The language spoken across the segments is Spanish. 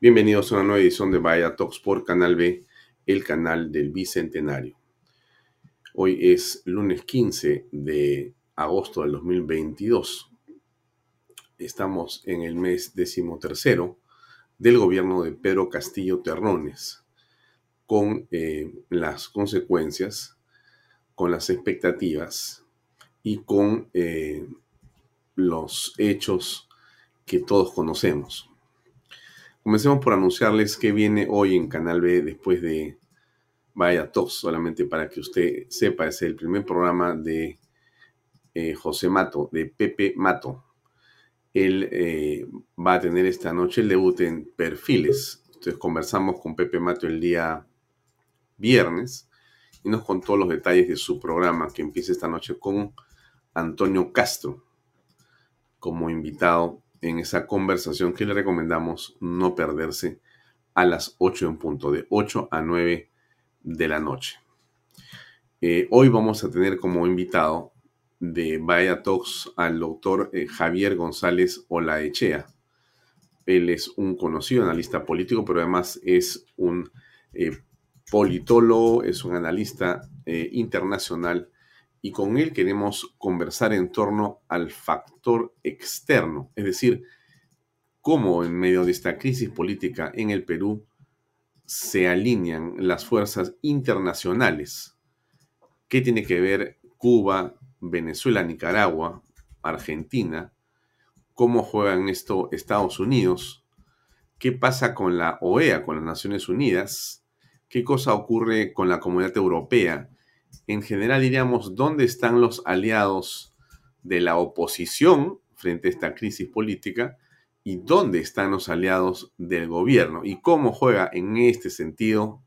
Bienvenidos a una nueva edición de Vaya Talks por Canal B, el canal del Bicentenario. Hoy es lunes 15 de agosto del 2022. Estamos en el mes decimotercero del gobierno de Pedro Castillo Terrones, con eh, las consecuencias, con las expectativas y con eh, los hechos que todos conocemos. Comencemos por anunciarles que viene hoy en Canal B después de Vaya Talks, solamente para que usted sepa, es el primer programa de eh, José Mato, de Pepe Mato. Él eh, va a tener esta noche el debut en Perfiles. Entonces conversamos con Pepe Mato el día viernes y nos contó los detalles de su programa que empieza esta noche con Antonio Castro como invitado en esa conversación que le recomendamos no perderse a las 8 en punto, de 8 a 9 de la noche. Eh, hoy vamos a tener como invitado de Vaya Talks al doctor eh, Javier González Olaechea. Él es un conocido analista político, pero además es un eh, politólogo, es un analista internacional y con él queremos conversar en torno al factor externo, es decir, cómo en medio de esta crisis política en el Perú se alinean las fuerzas internacionales. ¿Qué tiene que ver Cuba, Venezuela, Nicaragua, Argentina? ¿Cómo juegan esto Estados Unidos? ¿Qué pasa con la OEA, con las Naciones Unidas? ¿Qué cosa ocurre con la comunidad europea? En general diríamos, ¿dónde están los aliados de la oposición frente a esta crisis política? ¿Y dónde están los aliados del gobierno? ¿Y cómo juega en este sentido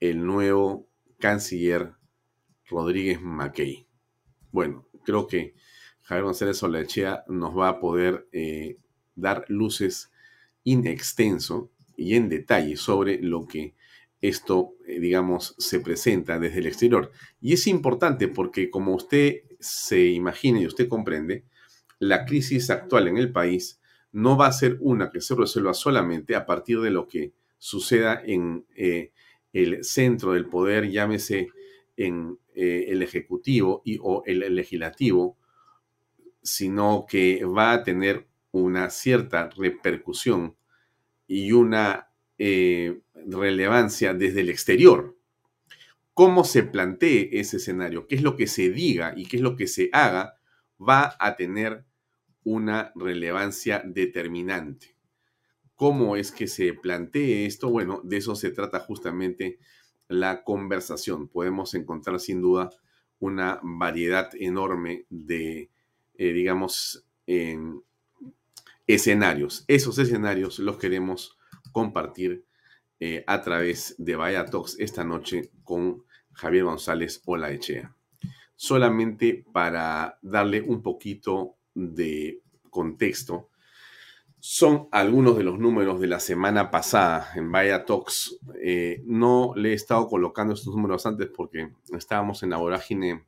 el nuevo canciller Rodríguez Mackey? Bueno, creo que Javier González Solachea nos va a poder eh, dar luces in extenso y en detalle sobre lo que esto, eh, digamos, se presenta desde el exterior. Y es importante porque, como usted se imagina y usted comprende, la crisis actual en el país no va a ser una que se resuelva solamente a partir de lo que suceda en eh, el centro del poder, llámese en eh, el Ejecutivo y, o el Legislativo, sino que va a tener una cierta repercusión y una relevancia desde el exterior. Cómo se plantee ese escenario, qué es lo que se diga y qué es lo que se haga, va a tener una relevancia determinante. ¿Cómo es que se plantee esto? Bueno, de eso se trata justamente la conversación. Podemos encontrar sin duda una variedad enorme de, eh, digamos, escenarios. Esos escenarios los queremos compartir eh, a través de Vaya Talks esta noche con Javier González Olaechea. Solamente para darle un poquito de contexto, son algunos de los números de la semana pasada en Vaya Talks. Eh, no le he estado colocando estos números antes porque estábamos en la vorágine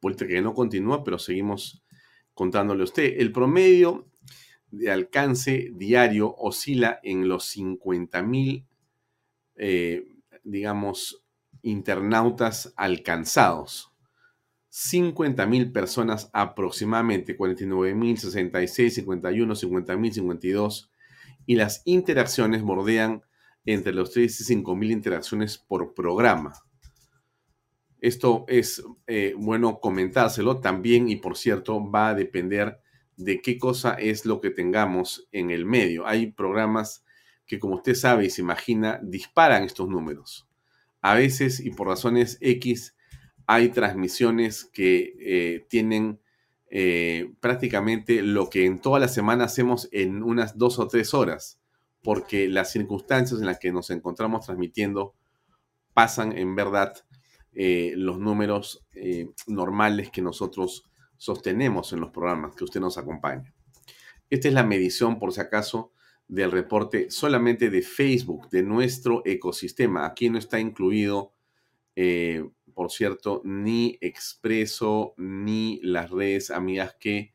que no continúa, pero seguimos contándole a usted. El promedio de alcance diario oscila en los 50 mil, eh, digamos, internautas alcanzados. 50 mil personas aproximadamente, 49 mil, 66, 51, 50 mil, 52. Y las interacciones bordean entre los 3 y 5 mil interacciones por programa. Esto es eh, bueno comentárselo también y por cierto va a depender de qué cosa es lo que tengamos en el medio. Hay programas que como usted sabe y se imagina disparan estos números. A veces y por razones X hay transmisiones que eh, tienen eh, prácticamente lo que en toda la semana hacemos en unas dos o tres horas, porque las circunstancias en las que nos encontramos transmitiendo pasan en verdad eh, los números normales que nosotros sostenemos en los programas que usted nos acompaña. Esta es la medición, por si acaso, del reporte solamente de Facebook, de nuestro ecosistema. Aquí no está incluido por cierto, ni Expreso ni las redes amigas que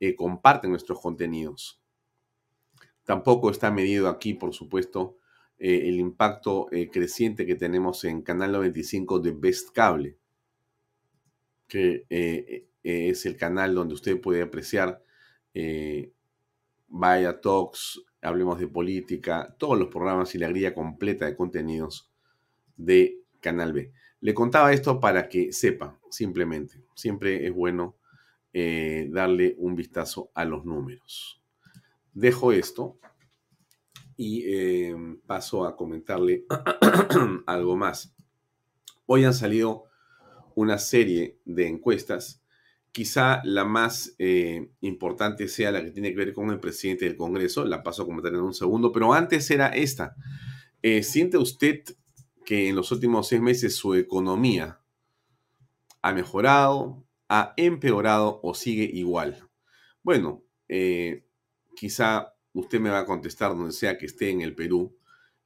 eh, comparten nuestros contenidos. Tampoco está medido aquí, por supuesto, eh, el impacto eh, creciente que tenemos en Canal 95 de Best Cable, que es el canal donde usted puede apreciar Vaya Talks, Hablemos de Política, todos los programas y la grilla completa de contenidos de Canal B. Le contaba esto para que sepa, simplemente. Siempre es bueno eh, darle un vistazo a los números. Dejo esto y eh, paso a comentarle algo más. Hoy han salido una serie de encuestas. Quizá la más eh, importante sea la que tiene que ver con el presidente del Congreso. La paso a comentar en un segundo, pero antes era esta. ¿Siente usted que en los últimos seis meses su economía ha mejorado, ha empeorado o sigue igual? Bueno, eh, quizá usted me va a contestar donde sea que esté en el Perú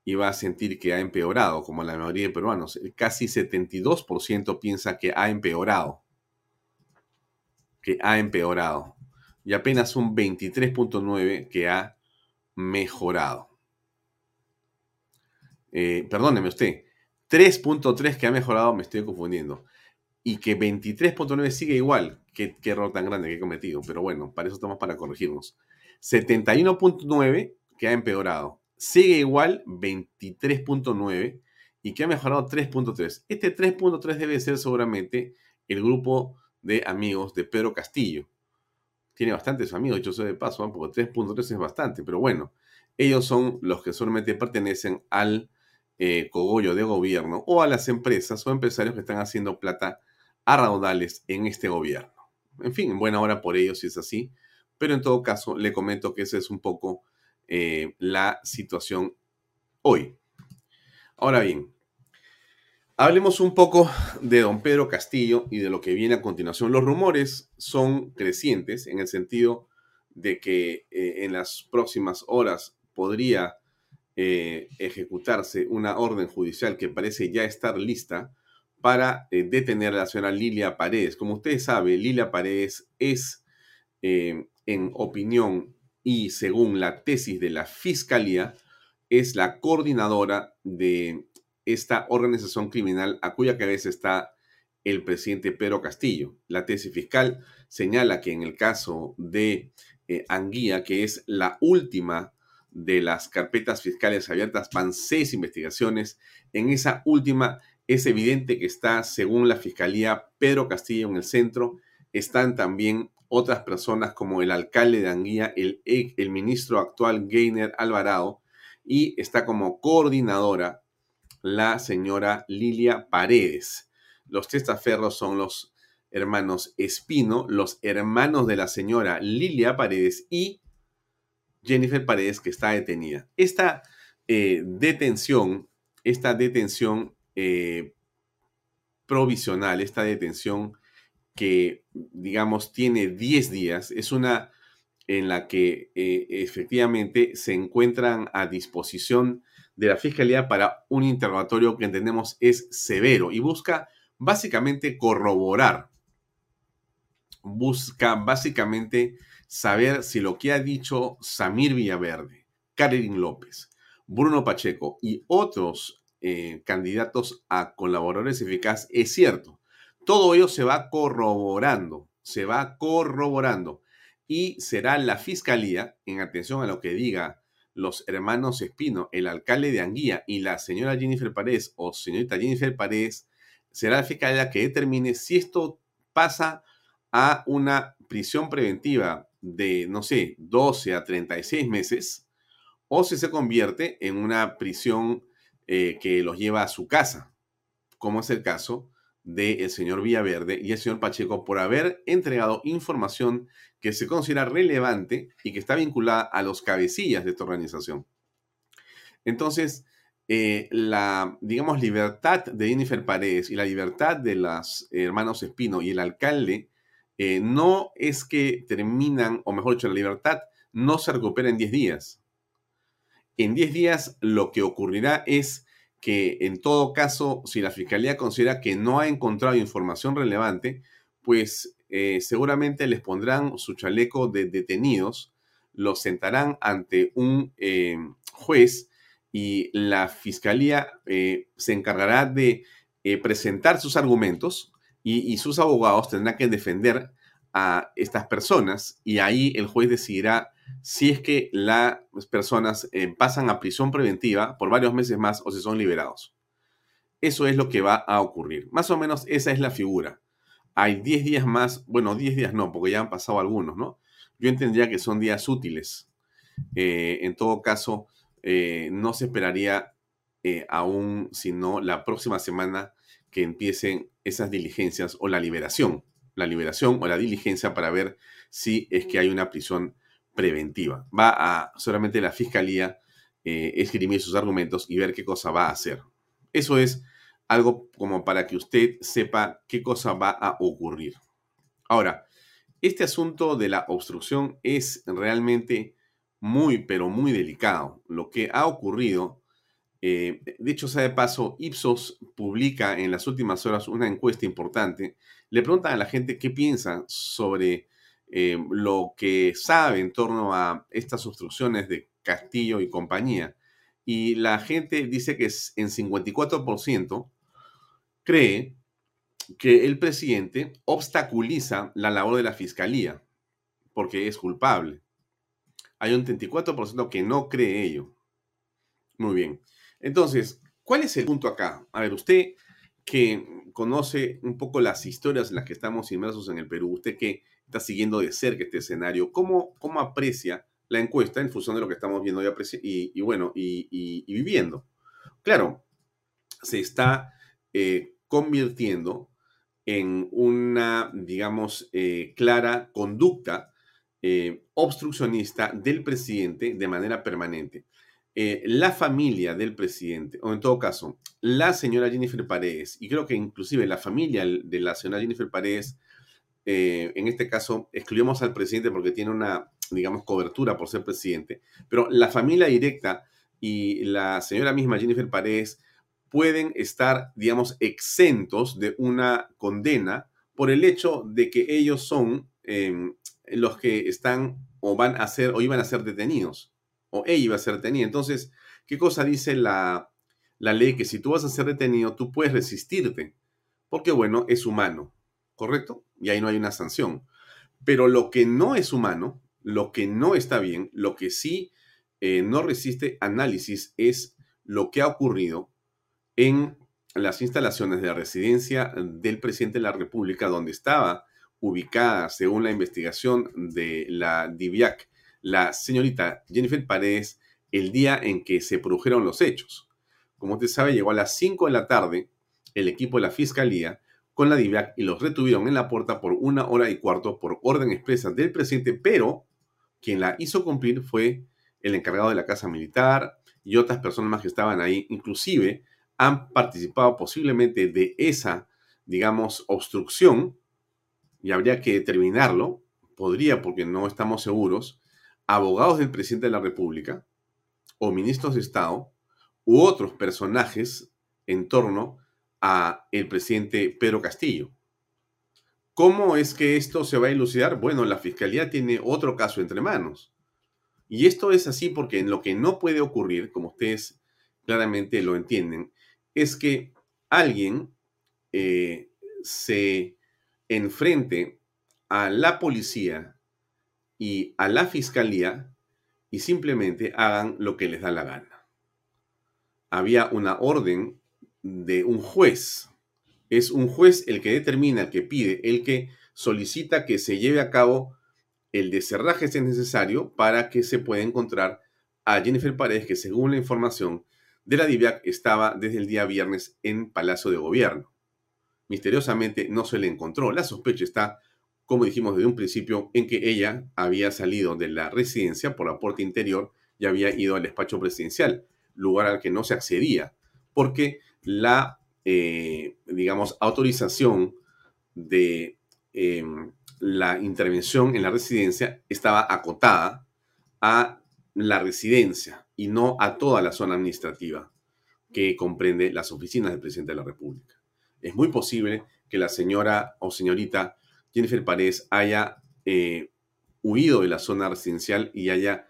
y va a sentir que ha empeorado, como la mayoría de peruanos. El casi 72% piensa que ha empeorado. Que ha empeorado. Y apenas un 23.9% que ha mejorado. Eh, perdóneme usted, 3.3 que ha mejorado, me estoy confundiendo. Y que 23.9 sigue igual. Qué, error tan grande que he cometido. Pero bueno, para eso estamos para corregirnos. 71.9 que ha empeorado. Sigue igual 23.9 y que ha mejorado 3.3. Este 3.3 debe ser seguramente el grupo de amigos de Pedro Castillo. Tiene bastantes amigos, yo soy de paso, porque 3.3 es bastante, pero bueno, ellos son los que solamente pertenecen al eh, cogollo de gobierno o a las empresas o empresarios que están haciendo plata a raudales en este gobierno. En fin, en buena hora por ellos si es así, pero en todo caso le comento que esa es un poco eh, la situación hoy. Ahora bien, hablemos un poco de don Pedro Castillo y de lo que viene a continuación. Los rumores son crecientes en el sentido de que eh, en las próximas horas podría eh, ejecutarse una orden judicial que parece ya estar lista para eh, detener a la señora Lilia Paredes. Como ustedes saben, Lilia Paredes es, en opinión y según la tesis de la Fiscalía, es la coordinadora de esta organización criminal a cuya cabeza está el presidente Pedro Castillo. La tesis fiscal señala que en el caso de Anguía, que es la última de las carpetas fiscales abiertas van seis investigaciones. En esa última es evidente que está, según la Fiscalía, Pedro Castillo en el centro. Están también otras personas como el alcalde de Anguía, el, el ministro actual Gainer Alvarado, y está como coordinadora la señora Lilia Paredes. Los testaferros son los hermanos Espino, los hermanos de la señora Lilia Paredes y Jennifer Paredes, que está detenida. Esta eh, detención, esta detención eh, provisional, esta detención que, digamos, tiene 10 días, es una en la que eh, efectivamente se encuentran a disposición de la Fiscalía para un interrogatorio que entendemos es severo y busca básicamente corroborar, busca básicamente saber si lo que ha dicho Samir Villaverde, Karen López, Bruno Pacheco y otros eh, candidatos a colaboradores eficaz es cierto. Todo ello se va corroborando, se va corroborando y será la fiscalía, en atención a lo que diga los hermanos Espino, el alcalde de Anguía y la señora Jennifer Paredes o señorita Jennifer Paredes, será la fiscalía que determine si esto pasa a una prisión preventiva de, no sé, 12 a 36 meses, o si se convierte en una prisión eh, que los lleva a su casa, como es el caso del señor Villaverde y el señor Pacheco por haber entregado información que se considera relevante y que está vinculada a los cabecillas de esta organización. Entonces, eh, la, digamos, libertad de Jennifer Paredes y la libertad de los hermanos Espino y el alcalde eh, no es que terminan, o mejor dicho, la libertad no se recupera en 10 días. En 10 días lo que ocurrirá es que en todo caso, si la Fiscalía considera que no ha encontrado información relevante, pues eh, seguramente les pondrán su chaleco de detenidos, los sentarán ante un eh, juez y la Fiscalía se encargará de presentar sus argumentos y, sus abogados tendrán que defender a estas personas y ahí el juez decidirá si es que las personas eh, pasan a prisión preventiva por varios meses más o si son liberados. Eso es lo que va a ocurrir. Más o menos esa es la figura. Hay 10 días más, bueno, 10 días no, porque ya han pasado algunos, ¿no? Yo entendería que son días útiles. Eh, en todo caso, eh, no se esperaría aún, sino la próxima semana, que empiecen esas diligencias o la liberación, la liberación o la diligencia para ver si es que hay una prisión preventiva. Va a solamente la fiscalía eh, escribir sus argumentos y ver qué cosa va a hacer. Eso es algo como para que usted sepa qué cosa va a ocurrir. Ahora, este asunto de la obstrucción es realmente muy, pero muy delicado. Lo que ha ocurrido eh, de hecho, sea de paso, Ipsos publica en las últimas horas una encuesta importante. Le preguntan a la gente qué piensa sobre eh, lo que sabe en torno a estas obstrucciones de Castillo y compañía. Y la gente dice que en 54% cree que el presidente obstaculiza la labor de la fiscalía porque es culpable. Hay un 34% que no cree ello. Muy bien. Entonces, ¿cuál es el punto acá? A ver, usted que conoce un poco las historias en las que estamos inmersos en el Perú, usted que está siguiendo de cerca este escenario, ¿cómo, cómo aprecia la encuesta en función de lo que estamos viendo y, y, bueno, y, viviendo? Claro, se está eh, convirtiendo en una, digamos, eh, clara conducta eh, obstruccionista del presidente de manera permanente. La familia del presidente, o en todo caso, la señora Jennifer Paredes, y creo que inclusive la familia de la señora Jennifer Paredes, eh, en este caso, excluimos al presidente porque tiene una, digamos, cobertura por ser presidente, pero la familia directa y la señora misma Jennifer Paredes pueden estar, digamos, exentos de una condena por el hecho de que ellos son em, los que están o van a ser o iban a ser detenidos o ella iba a ser detenida. Entonces, ¿qué cosa dice la, la ley? Que si tú vas a ser detenido, tú puedes resistirte, porque bueno, es humano, ¿correcto? Y ahí no hay una sanción. Pero lo que no es humano, lo que no está bien, lo que sí eh, no resiste análisis es lo que ha ocurrido en las instalaciones de la residencia del presidente de la República, donde estaba ubicada, según la investigación de la DIVIAC, la señorita Jennifer Paredes el día en que se produjeron los hechos. Como usted sabe, llegó a las 5 de la tarde el equipo de la fiscalía con la DIVAC y los retuvieron en la puerta por una hora y cuarto por orden expresa del presidente, pero quien la hizo cumplir fue el encargado de la Casa Militar y otras personas más que estaban ahí. Inclusive han participado posiblemente de esa, digamos, obstrucción y habría que determinarlo podría, porque no estamos seguros, abogados del presidente de la República o ministros de Estado u otros personajes en torno a el presidente Pedro Castillo. ¿Cómo es que esto se va a elucidar? Bueno, la fiscalía tiene otro caso entre manos. Y esto es así porque en lo que no puede ocurrir, como ustedes claramente lo entienden, es que alguien eh, se enfrente a la policía y a la fiscalía y simplemente hagan lo que les da la gana. Había una orden de un juez. Es un juez el que determina, el que pide, el que solicita que se lleve a cabo el deserraje si es necesario para que se pueda encontrar a Jennifer Paredes, que según la información de la DIVIAC estaba desde el día viernes en Palacio de Gobierno. Misteriosamente no se le encontró. La sospecha está, como dijimos desde un principio, en que ella había salido de la residencia por la puerta interior y había ido al despacho presidencial, lugar al que no se accedía, porque la, eh, digamos, autorización de em, la intervención en la residencia estaba acotada a la residencia y no a toda la zona administrativa que comprende las oficinas del presidente de la República. Es muy posible que la señora o señorita Jennifer Paredes haya eh, huido de la zona residencial y haya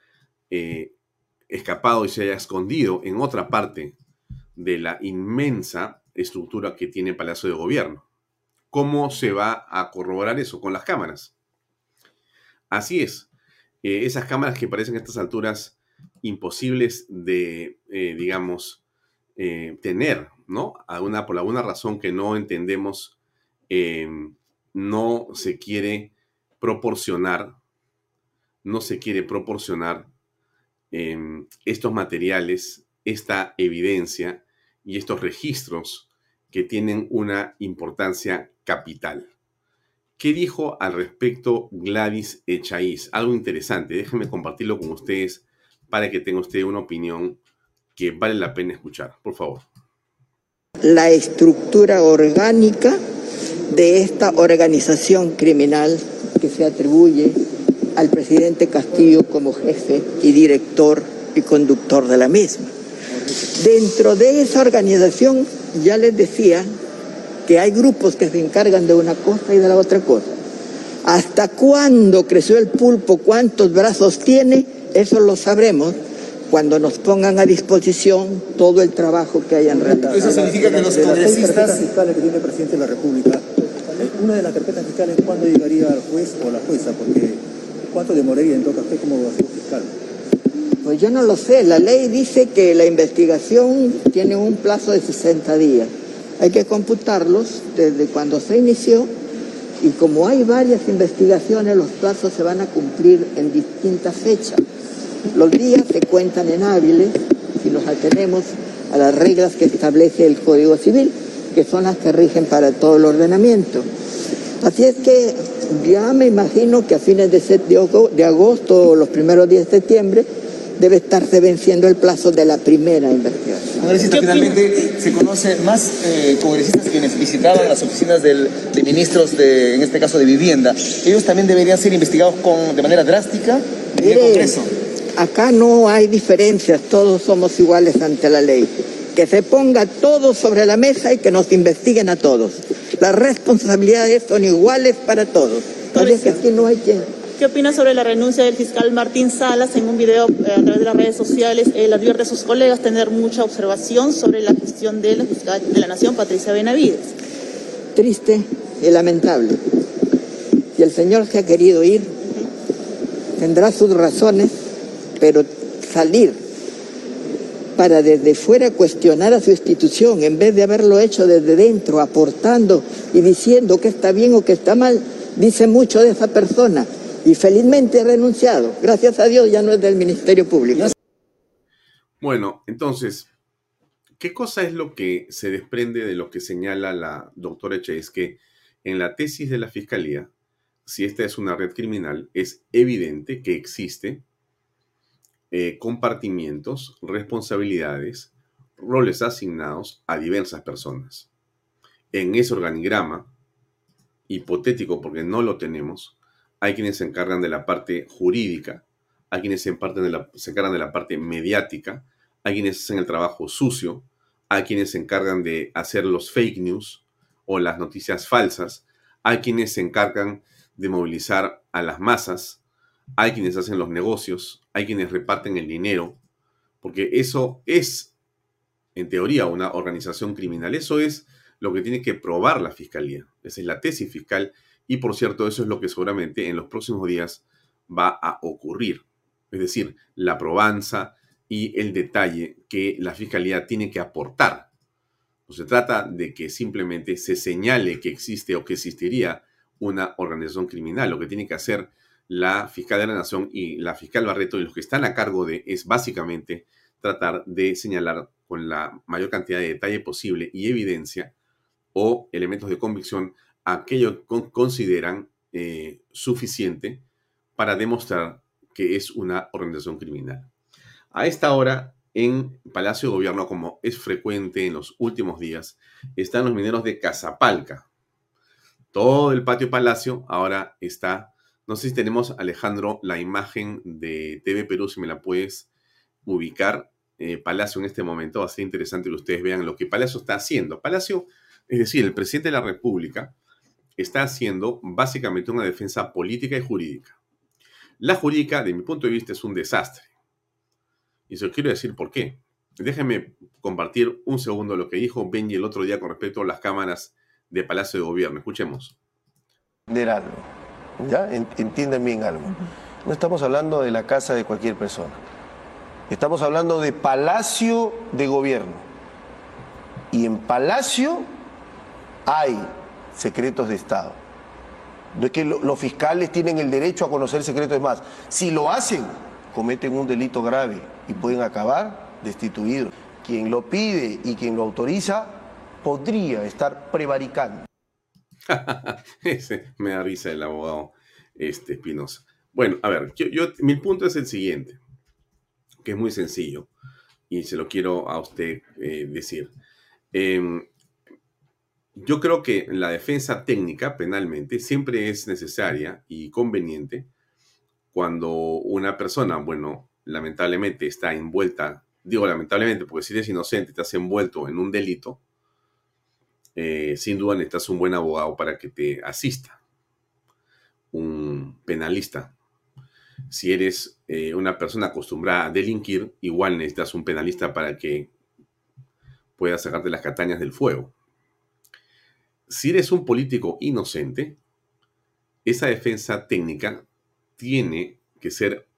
eh, escapado y se haya escondido en otra parte de la inmensa estructura que tiene Palacio de Gobierno. ¿Cómo se va a corroborar eso? Con las cámaras. Así es. Eh, esas cámaras que parecen a estas alturas imposibles de, eh, digamos, eh, tener, ¿no? Alguna, por alguna razón que no entendemos, no se quiere proporcionar, no se quiere proporcionar estos materiales, esta evidencia y estos registros que tienen una importancia capital. ¿Qué dijo al respecto Gladys Echaíz? Algo interesante, déjenme compartirlo con ustedes para que tenga usted una opinión que vale la pena escuchar. Por favor. La estructura orgánica de esta organización criminal que se atribuye al presidente Castillo como jefe y director y conductor de la misma. Dentro de esa organización, ya les decía, que hay grupos que se encargan de una cosa y de la otra cosa. ¿Hasta cuándo creció el pulpo? ¿Cuántos brazos tiene? Eso lo sabremos cuando nos pongan a disposición todo el trabajo que hayan realizado. Eso significa que los congresistas... fiscales que tiene el presidente de la República, una de las carpetas fiscales, ¿cuándo llegaría al juez o la jueza? Porque ¿cuánto demoraría en todo caso como fiscal? Pues yo no lo sé. La ley dice que la investigación tiene un plazo de 60 días. Hay que computarlos desde cuando se inició y como hay varias investigaciones, los plazos se van a cumplir en distintas fechas. Los días se cuentan en hábiles si los atenemos a las reglas que establece el Código Civil, que son las que rigen para todo el ordenamiento. Así es que ya me imagino que a fines de agosto o los primeros días de septiembre debe estarse venciendo el plazo de la primera investigación. Congresista, finalmente se conoce más eh, congresistas quienes visitaban las oficinas del, de ministros, de, en este caso de vivienda. Ellos también deberían ser investigados con, de manera drástica en el Congreso. Acá no hay diferencias, todos somos iguales ante la ley. Que se ponga todo sobre la mesa y que nos investiguen a todos. Las responsabilidades son iguales para todos. Parece que aquí no hay quien ¿Qué opina sobre la renuncia del fiscal Martín Salas? En un video eh, a través de las redes sociales, él advierte a sus colegas tener mucha observación sobre la gestión de la fiscal de la Nación, Patricia Benavides. Triste y lamentable. Y el señor se ha querido ir, tendrá sus razones, pero salir para desde fuera cuestionar a su institución, en vez de haberlo hecho desde dentro, aportando y diciendo que está bien o que está mal, dice mucho de esa persona y felizmente ha renunciado. Gracias a Dios ya no es del Ministerio Público. Bueno, entonces, ¿qué cosa es lo que se desprende de lo que señala la doctora Es Que en la tesis de la Fiscalía, si esta es una red criminal, es evidente que existe eh, compartimientos, responsabilidades, roles asignados a diversas personas. En ese organigrama, hipotético porque no lo tenemos, hay quienes se encargan de la parte jurídica, hay quienes se, encargan de la parte mediática, hay quienes hacen el trabajo sucio, hay quienes se encargan de hacer los fake news o las noticias falsas, hay quienes se encargan de movilizar a las masas, hay quienes hacen los negocios, hay quienes reparten el dinero, porque eso es, en teoría, una organización criminal. Eso es lo que tiene que probar la fiscalía. Esa es la tesis fiscal y, por cierto, eso es lo que seguramente en los próximos días va a ocurrir. Es decir, la probanza y el detalle que la fiscalía tiene que aportar. No se trata de que simplemente se señale que existe o que existiría una organización criminal. Lo que tiene que hacer la fiscal de la Nación y la fiscal Barreto y los que están a cargo de es básicamente tratar de señalar con la mayor cantidad de detalle posible y evidencia o elementos de convicción aquello que consideran eh, suficiente para demostrar que es una organización criminal. A esta hora, en Palacio de Gobierno, como es frecuente en los últimos días, están los mineros de Casapalca. Todo el patio Palacio ahora está no sé si tenemos, Alejandro, la imagen de TV Perú, si me la puedes ubicar. Eh, Palacio en este momento va a ser interesante que ustedes vean lo que Palacio está haciendo. Palacio, es decir, el presidente de la República está haciendo básicamente una defensa política y jurídica. La jurídica, de mi punto de vista, es un desastre. Y se lo quiero decir por qué. Déjenme compartir un segundo lo que dijo Benji el otro día con respecto a las cámaras de Palacio de Gobierno. Escuchemos. ¿Ya? Entienden bien algo. No estamos hablando de la casa de cualquier persona. Estamos hablando de palacio de gobierno. Y en palacio hay secretos de Estado. No es que los fiscales tienen el derecho a conocer secretos más. Si lo hacen, cometen un delito grave y pueden acabar destituidos. Quien lo pide y quien lo autoriza podría estar prevaricando. me da risa el abogado este, Espinosa. Bueno, a ver, yo, mi punto es el siguiente, que es muy sencillo y se lo quiero a usted eh, decir. Em, yo creo que la defensa técnica penalmente siempre es necesaria y conveniente cuando una persona, bueno, lamentablemente está envuelta, digo lamentablemente porque si eres inocente, estás envuelto en un delito, eh, sin duda necesitas un buen abogado para que te asista, un penalista. Si eres eh, una persona acostumbrada a delinquir, igual necesitas un penalista para que pueda sacarte las catañas del fuego. Si eres un político inocente, esa defensa técnica tiene que ser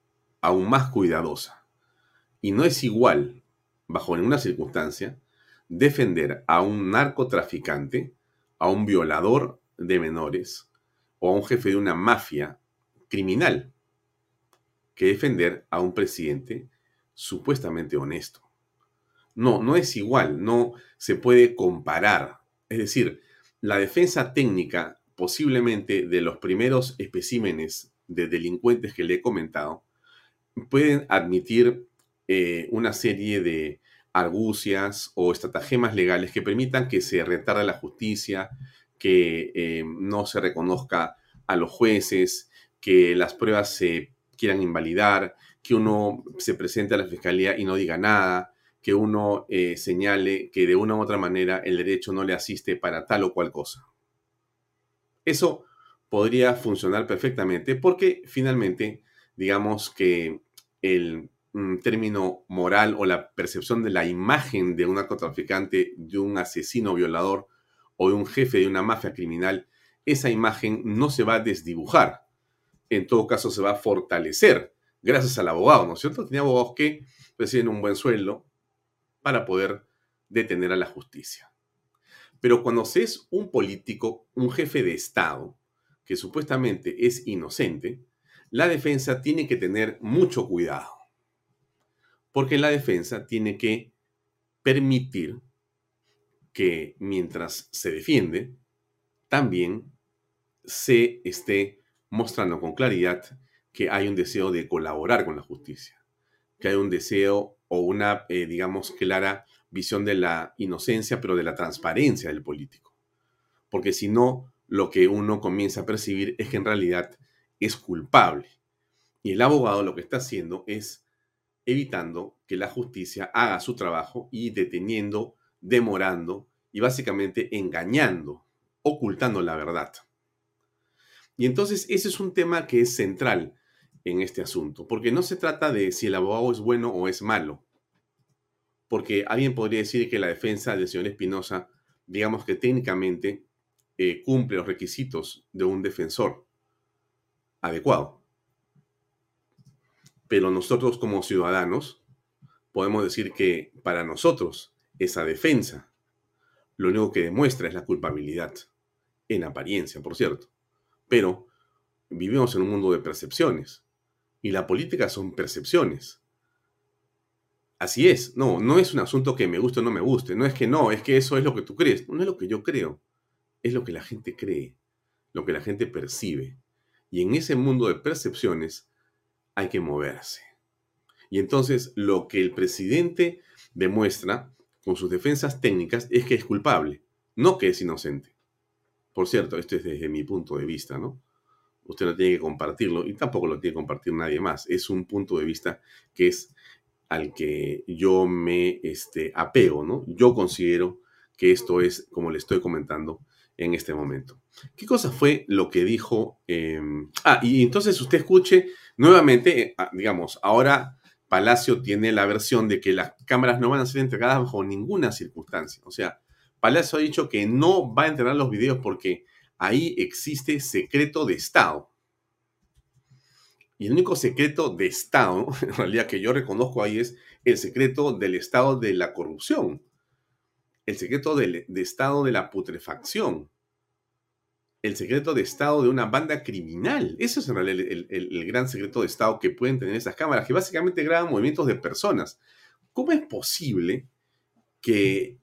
aún más cuidadosa. Y no es igual, bajo ninguna circunstancia, defender a un narcotraficante, a un violador de menores o a un jefe de una mafia criminal que defender a un presidente supuestamente honesto. No, no es igual, no se puede comparar. Es decir, la defensa técnica posiblemente de los primeros especímenes de delincuentes que le he comentado pueden admitir eh, una serie de argucias o estratagemas legales que permitan que se retarde la justicia, que eh, no se reconozca a los jueces, que las pruebas se quieran invalidar, que uno se presente a la fiscalía y no diga nada, que uno eh, señale que de una u otra manera el derecho no le asiste para tal o cual cosa. Eso podría funcionar perfectamente porque finalmente, digamos que el término moral o la percepción de la imagen de un narcotraficante, de un asesino violador o de un jefe de una mafia criminal, esa imagen no se va a desdibujar. En todo caso, se va a fortalecer gracias al abogado, ¿no es cierto? Tiene abogados que reciben un buen sueldo para poder detener a la justicia. Pero cuando se es un político, un jefe de Estado, que supuestamente es inocente, la defensa tiene que tener mucho cuidado porque la defensa tiene que permitir que mientras se defiende, también se esté mostrando con claridad que hay un deseo de colaborar con la justicia, que hay un deseo o una, eh, digamos, clara visión de la inocencia, pero de la transparencia del político. Porque si no, lo que uno comienza a percibir es que en realidad es culpable. Y el abogado lo que está haciendo es evitando que la justicia haga su trabajo y deteniendo, demorando y básicamente engañando, ocultando la verdad. Y entonces ese es un tema que es central en este asunto, porque no se trata de si el abogado es bueno o es malo, porque alguien podría decir que la defensa del señor Espinosa, digamos que técnicamente eh, cumple los requisitos de un defensor adecuado. Pero nosotros como ciudadanos podemos decir que para nosotros esa defensa lo único que demuestra es la culpabilidad, en apariencia, por cierto. Pero vivimos en un mundo de percepciones y la política son percepciones. Así es, no, no es un asunto que me guste o no me guste, no es que no, es que eso es lo que tú crees, no es lo que yo creo, es lo que la gente cree, lo que la gente percibe. Y en ese mundo de percepciones hay que moverse. Y entonces lo que el presidente demuestra con sus defensas técnicas es que es culpable, no que es inocente. Por cierto, esto es desde mi punto de vista, ¿no? Usted no tiene que compartirlo y tampoco lo tiene que compartir nadie más. Es un punto de vista que es al que yo me este, apego, ¿no? Yo considero que esto es como le estoy comentando en este momento. ¿Qué cosa fue lo que dijo? Em, ah, y entonces usted escuche nuevamente, eh, ah, digamos, ahora Palacio tiene la versión de que las cámaras no van a ser entregadas bajo ninguna circunstancia. O sea, Palacio ha dicho que no va a entregar los videos porque ahí existe secreto de Estado. Y el único secreto de Estado, en realidad que yo reconozco ahí, es el secreto del Estado de la corrupción, el secreto del de Estado de la putrefacción, el secreto de Estado de una banda criminal. Eso es en realidad el, gran secreto de Estado que pueden tener esas cámaras, que básicamente graban movimientos de personas. ¿Cómo es posible que,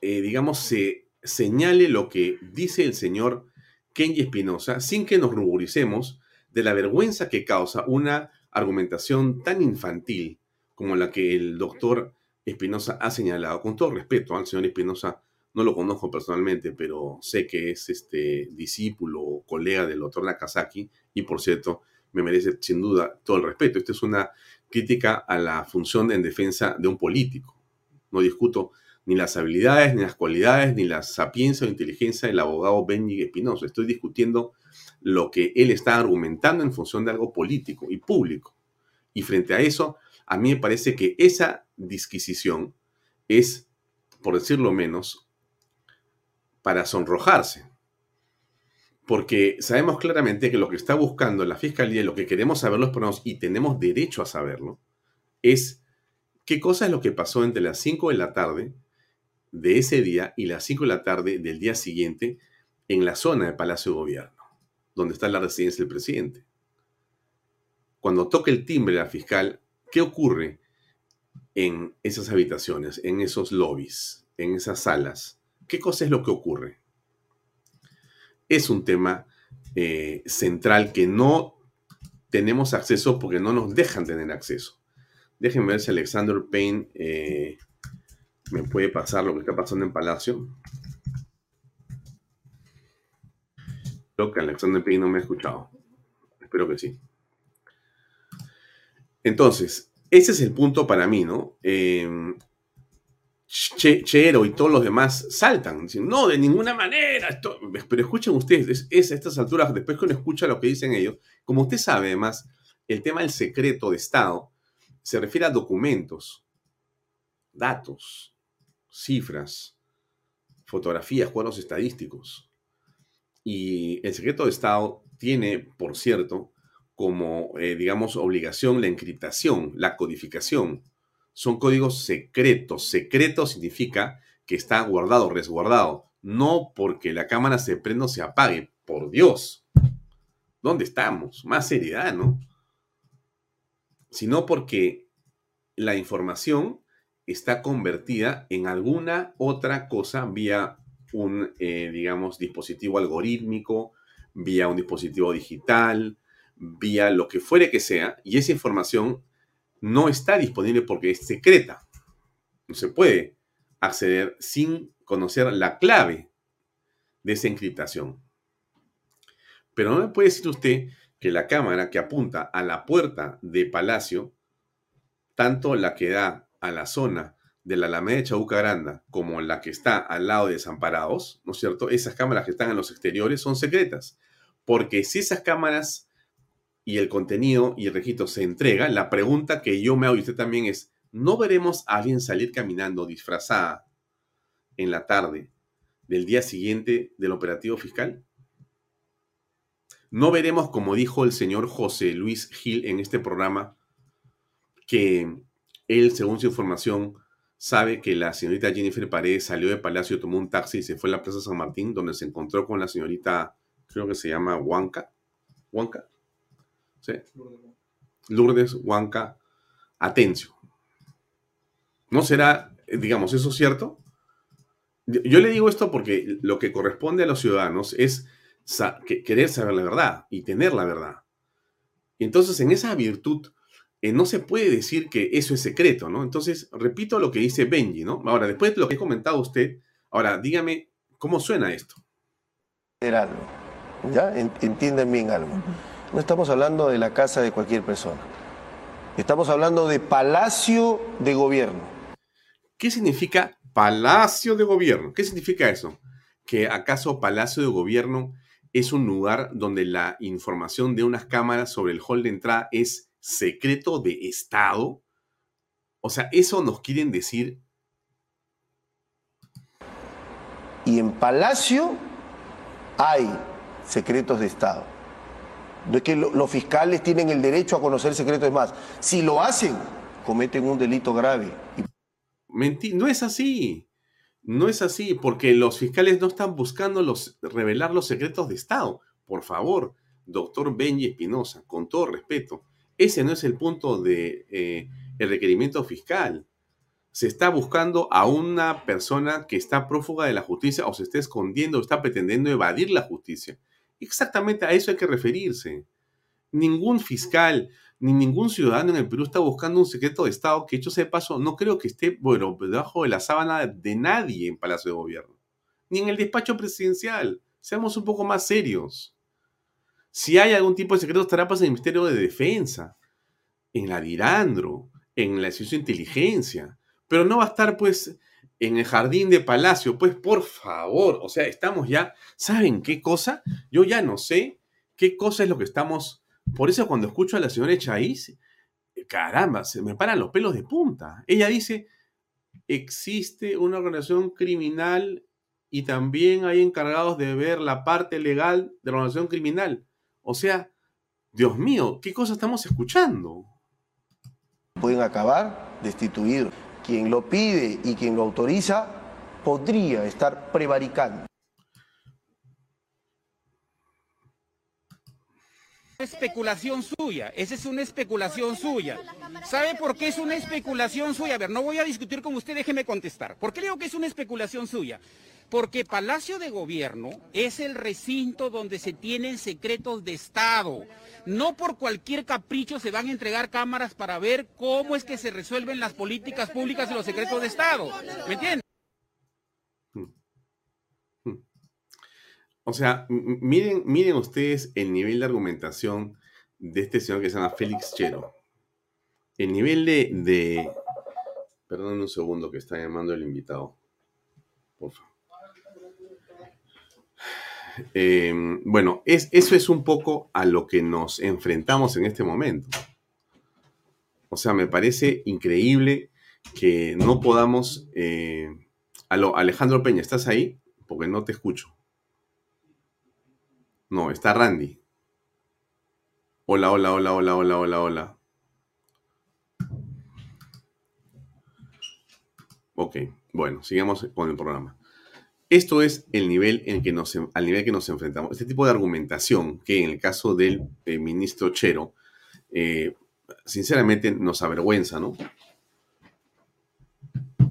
eh, digamos, se señale lo que dice el señor Kenji Espinosa sin que nos ruboricemos de la vergüenza que causa una argumentación tan infantil como la que el doctor Espinosa ha señalado. Con todo respeto al señor Espinosa, no lo conozco personalmente, pero sé que es este discípulo o colega del doctor Nakazaki y por cierto me merece sin duda todo el respeto. Esta es una crítica a la función en defensa de un político. No discuto ni las habilidades, ni las cualidades, ni la sapiencia o inteligencia del abogado Benji Espinosa. Estoy discutiendo lo que él está argumentando en función de algo político y público. Y frente a eso, a mí me parece que esa disquisición es, por decirlo menos, para sonrojarse. Porque sabemos claramente que lo que está buscando la Fiscalía, lo que queremos saber los peruanos, y tenemos derecho a saberlo, es qué cosa es lo que pasó entre las 5 de la tarde de ese día y las 5 de la tarde del día siguiente en la zona de Palacio de Gobierno donde está la residencia del presidente. Cuando toca el timbre la fiscal, ¿qué ocurre en esas habitaciones, en esos lobbies, en esas salas? ¿Qué cosa es lo que ocurre? Es un tema eh, central que no tenemos acceso porque no nos dejan tener acceso. Déjenme ver si Alexander Payne eh, me puede pasar lo que está pasando en Palacio. que Alexander Payne no me ha escuchado. Espero que sí. Entonces, ese es el punto para mí, ¿no? Eh, Chero y todos los demás saltan, dicen, no, de ninguna manera. Pero escuchen ustedes, es, a estas alturas, después que uno escucha lo que dicen ellos, como usted sabe además, el tema del secreto de Estado se refiere a documentos, datos, cifras, fotografías, cuadros estadísticos. Y el secreto de Estado tiene, por cierto, como, eh, digamos, obligación la encriptación, la codificación. Son códigos secretos. Secreto significa que está guardado, resguardado. No porque la cámara se prenda o se apague. Por Dios. ¿Dónde estamos? Más seriedad, ¿no? Sino porque la información está convertida en alguna otra cosa vía un, eh, digamos, dispositivo algorítmico, vía un dispositivo digital, vía lo que fuere que sea, y esa información no está disponible porque es secreta. No se puede acceder sin conocer la clave de esa encriptación. Pero no me puede decir usted que la cámara que apunta a la puerta de Palacio, tanto la que da a la zona de la Alameda de Chabuca como la que está al lado de Desamparados, ¿no es cierto? Esas cámaras que están en los exteriores son secretas. Porque si esas cámaras y el contenido y el registro se entrega, la pregunta que yo me hago y usted también es, ¿no veremos a alguien salir caminando disfrazada en la tarde del día siguiente del operativo fiscal? ¿No veremos, como dijo el señor José Luis Gil en este programa, que él, según su información, sabe que la señorita Jennifer Paredes salió de Palacio, tomó un taxi y se fue a la Plaza San Martín, donde se encontró con la señorita, creo que se llama Huanca. ¿Huanca? ¿Sí? Lourdes Huanca Atencio. ¿No será, digamos, eso cierto? Yo le digo esto porque lo que corresponde a los ciudadanos es querer saber la verdad y tener la verdad. Entonces, en esa virtud, eh, no se puede decir que eso es secreto, ¿no? Entonces, repito lo que dice Benji, ¿no? Ahora, después de lo que he comentado usted, ahora dígame cómo suena esto. Algo, ¿ya? Entienden bien algo. No estamos hablando de la casa de cualquier persona. Estamos hablando de palacio de gobierno. ¿Qué significa palacio de gobierno? ¿Qué significa eso? ¿Que acaso palacio de gobierno es un lugar donde la información de unas cámaras sobre el hall de entrada es secreto de Estado? O sea, ¿eso nos quieren decir? Y en Palacio hay secretos de Estado. No es que los fiscales tienen el derecho a conocer secretos más. Si lo hacen, cometen un delito grave. no es así. No es así, porque los fiscales no están buscando los, revelar los secretos de Estado. Por favor, doctor Benji Espinosa, con todo respeto, ese no es el punto de, eh, requerimiento fiscal. Se está buscando a una persona que está prófuga de la justicia o se está escondiendo o está pretendiendo evadir la justicia. Exactamente a eso hay que referirse. Ningún fiscal ni ningún ciudadano en el Perú está buscando un secreto de Estado que, hecho sea paso, no creo que esté, bueno, debajo de la sábana de nadie en Palacio de Gobierno, ni en el despacho presidencial. Seamos un poco más serios. Si hay algún tipo de secreto, estará pues en el Ministerio de Defensa, en la Dirandro, en la Institución de Inteligencia, pero no va a estar pues en el jardín de Palacio, pues por favor, o sea, estamos ya, ¿saben qué cosa? Yo ya no sé qué cosa es lo que estamos, por eso cuando escucho a la señora Echaíz, caramba, se me paran los pelos de punta. Ella dice, existe una organización criminal y también hay encargados de ver la parte legal de la organización criminal. O sea, Dios mío, ¿qué cosa estamos escuchando? Pueden acabar destituidos. Quien lo pide y quien lo autoriza podría estar prevaricando. especulación suya, esa es una especulación suya. ¿Sabe por qué es una especulación suya? A ver, no voy a discutir con usted, déjeme contestar. ¿Por qué digo que es una especulación suya? Porque Palacio de Gobierno es el recinto donde se tienen secretos de Estado. No por cualquier capricho se van a entregar cámaras para ver cómo es que se resuelven las políticas públicas y los secretos de Estado. ¿Me entiende? Hmm. Hmm. O sea, miren, miren ustedes el nivel de argumentación de este señor que se llama Félix Chero. El nivel de... Perdón un segundo que está llamando el invitado. Por favor. Em, bueno, es, eso es un poco a lo que nos enfrentamos en este momento. O sea, me parece increíble que no podamos... Eh, Alejandro Peña, ¿estás ahí? Porque no te escucho. No, está Randy. Hola, hola, hola, hola, hola, hola, hola. Ok, bueno, sigamos con el programa. Esto es el nivel en que nos, al nivel que nos enfrentamos. Este tipo de argumentación que en el caso del eh, ministro Chero, eh, sinceramente nos avergüenza, ¿no?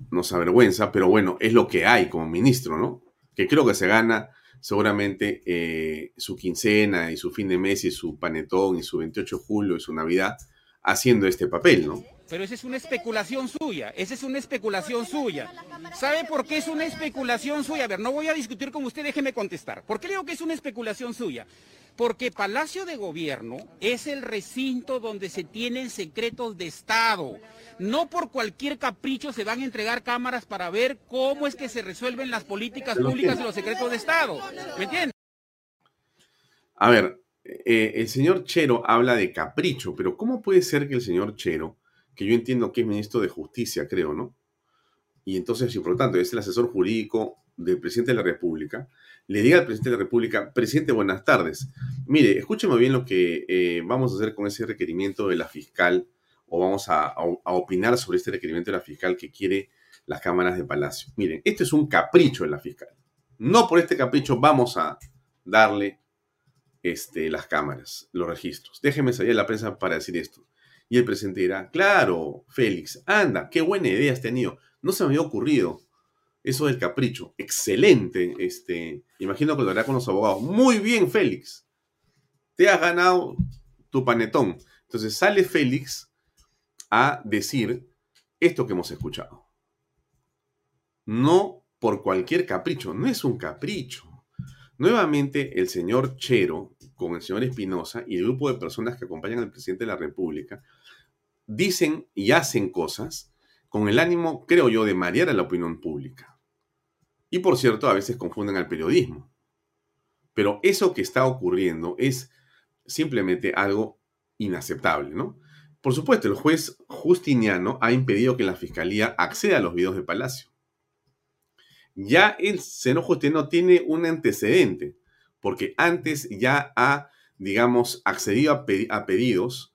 Nos avergüenza, pero bueno, es lo que hay como ministro, ¿no? Que creo que se gana seguramente eh, su quincena y su fin de mes y su panetón y su 28 de julio y su Navidad haciendo este papel, ¿no? Pero esa es una especulación suya, esa es una especulación suya. ¿Sabe por qué es una especulación suya? A ver, no voy a discutir con usted, déjeme contestar. ¿Por qué digo que es una especulación suya? Porque Palacio de Gobierno es el recinto donde se tienen secretos de Estado. No por cualquier capricho se van a entregar cámaras para ver cómo es que se resuelven las políticas públicas y los secretos de Estado. ¿Me entiende? A ver, eh, el señor Chero habla de capricho, pero ¿cómo puede ser que el señor Chero que yo entiendo que es ministro de Justicia, creo, ¿no? Y entonces, y por lo tanto, es el asesor jurídico del presidente de la República, le diga al presidente de la República, presidente, buenas tardes. Mire, escúcheme bien lo que eh, vamos a hacer con ese requerimiento de la fiscal, o vamos a, opinar sobre este requerimiento de la fiscal que quiere las cámaras de Palacio. Miren, este es un capricho de la fiscal. No por este capricho vamos a darle este, las cámaras, los registros. Déjeme salir a la prensa para decir esto. Y el presidente dirá, claro, Félix, anda, qué buena idea has tenido. No se me había ocurrido eso del capricho. Excelente. Este, imagino que lo hará con los abogados. Muy bien, Félix. Te has ganado tu panetón. Entonces sale Félix a decir esto que hemos escuchado. No por cualquier capricho, no es un capricho. Nuevamente el señor Chero con el señor Espinosa y el grupo de personas que acompañan al presidente de la República dicen y hacen cosas con el ánimo, creo yo, de marear a la opinión pública. Y por cierto, a veces confunden al periodismo. Pero eso que está ocurriendo es simplemente algo inaceptable, ¿no? Por supuesto, el juez Justiniano ha impedido que la fiscalía acceda a los videos de Palacio. Ya el Senado Justiniano tiene un antecedente, porque antes ya ha, digamos, accedido a, a pedidos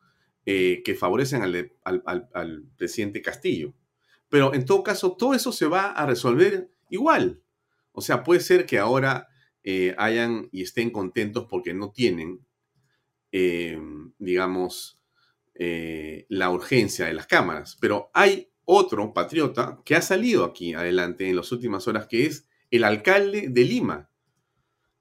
eh, que favorecen al, presidente Castillo. Pero en todo caso, todo eso se va a resolver igual. O sea, puede ser que ahora eh, hayan y estén contentos porque no tienen, eh, digamos, la urgencia de las cámaras. Pero hay otro patriota que ha salido aquí adelante en las últimas horas, que es el alcalde de Lima.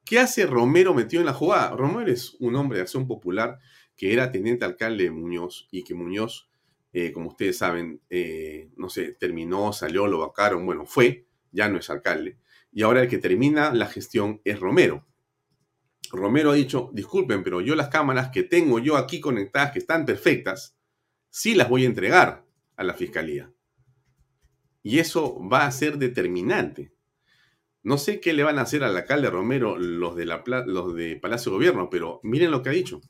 ¿Qué hace Romero metido en la jugada? Romero es un hombre de acción popular que era teniente alcalde de Muñoz y que Muñoz, eh, como ustedes saben, eh, no sé, terminó, salió, lo vacaron, bueno, fue, ya no es alcalde. Y ahora el que termina la gestión es Romero. Romero ha dicho, disculpen, pero yo las cámaras que tengo yo aquí conectadas, que están perfectas, sí las voy a entregar a la fiscalía. Y eso va a ser determinante. No sé qué le van a hacer al alcalde Romero los de, la, los de Palacio de Gobierno, pero miren lo que ha dicho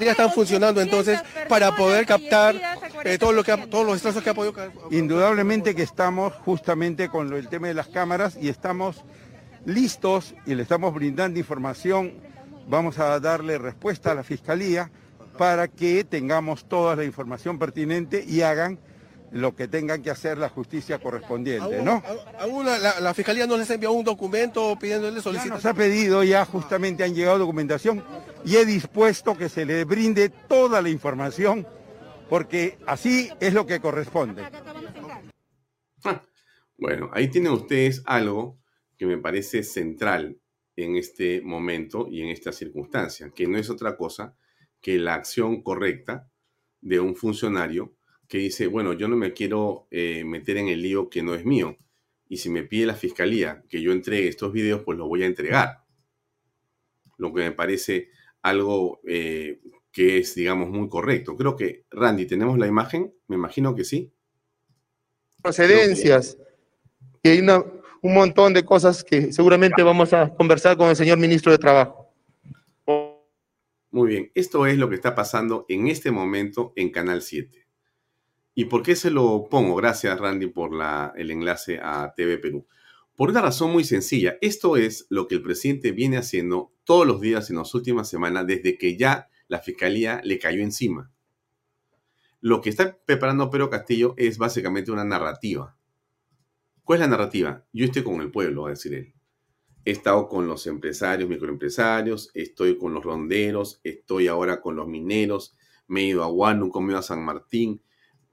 ya están funcionando entonces para poder captar eh, todo lo que todos los destrozos que ha podido Indudablemente que estamos justamente con el tema de las cámaras y estamos listos y le estamos brindando información. Vamos a darle respuesta a la Fiscalía para que tengamos toda la información pertinente y hagan lo que tengan que hacer la justicia correspondiente, ¿no? ¿Aún la, Fiscalía no les ha enviado un documento pidiéndole solicitación? nos ha pedido, ya justamente han llegado documentación y he dispuesto que se le brinde toda la información porque así es lo que corresponde. Ah, bueno, ahí tienen ustedes algo que me parece central en este momento y en esta circunstancia, que no es otra cosa que la acción correcta de un funcionario que dice, bueno, yo no me quiero eh, meter en el lío que no es mío. Y si me pide la fiscalía que yo entregue estos videos, pues los voy a entregar. Lo que me parece algo eh, que es, digamos, muy correcto. Creo que, Randy, ¿tenemos la imagen? Me imagino que sí. Procedencias. Y hay una, un montón de cosas que seguramente vamos a conversar con el señor ministro de Trabajo. Muy bien, esto es lo que está pasando en este momento en Canal 7. ¿Y por qué se lo pongo? Gracias, Randy, por el enlace a TV Perú. Por una razón muy sencilla. Esto es lo que el presidente viene haciendo todos los días en las últimas semanas desde que ya la fiscalía le cayó encima. Lo que está preparando Pedro Castillo es básicamente una narrativa. ¿Cuál es la narrativa? Yo estoy con el pueblo, va a decir él. He estado con los empresarios, microempresarios, estoy con los ronderos, estoy ahora con los mineros, me he ido a Guanu, he ido a San Martín,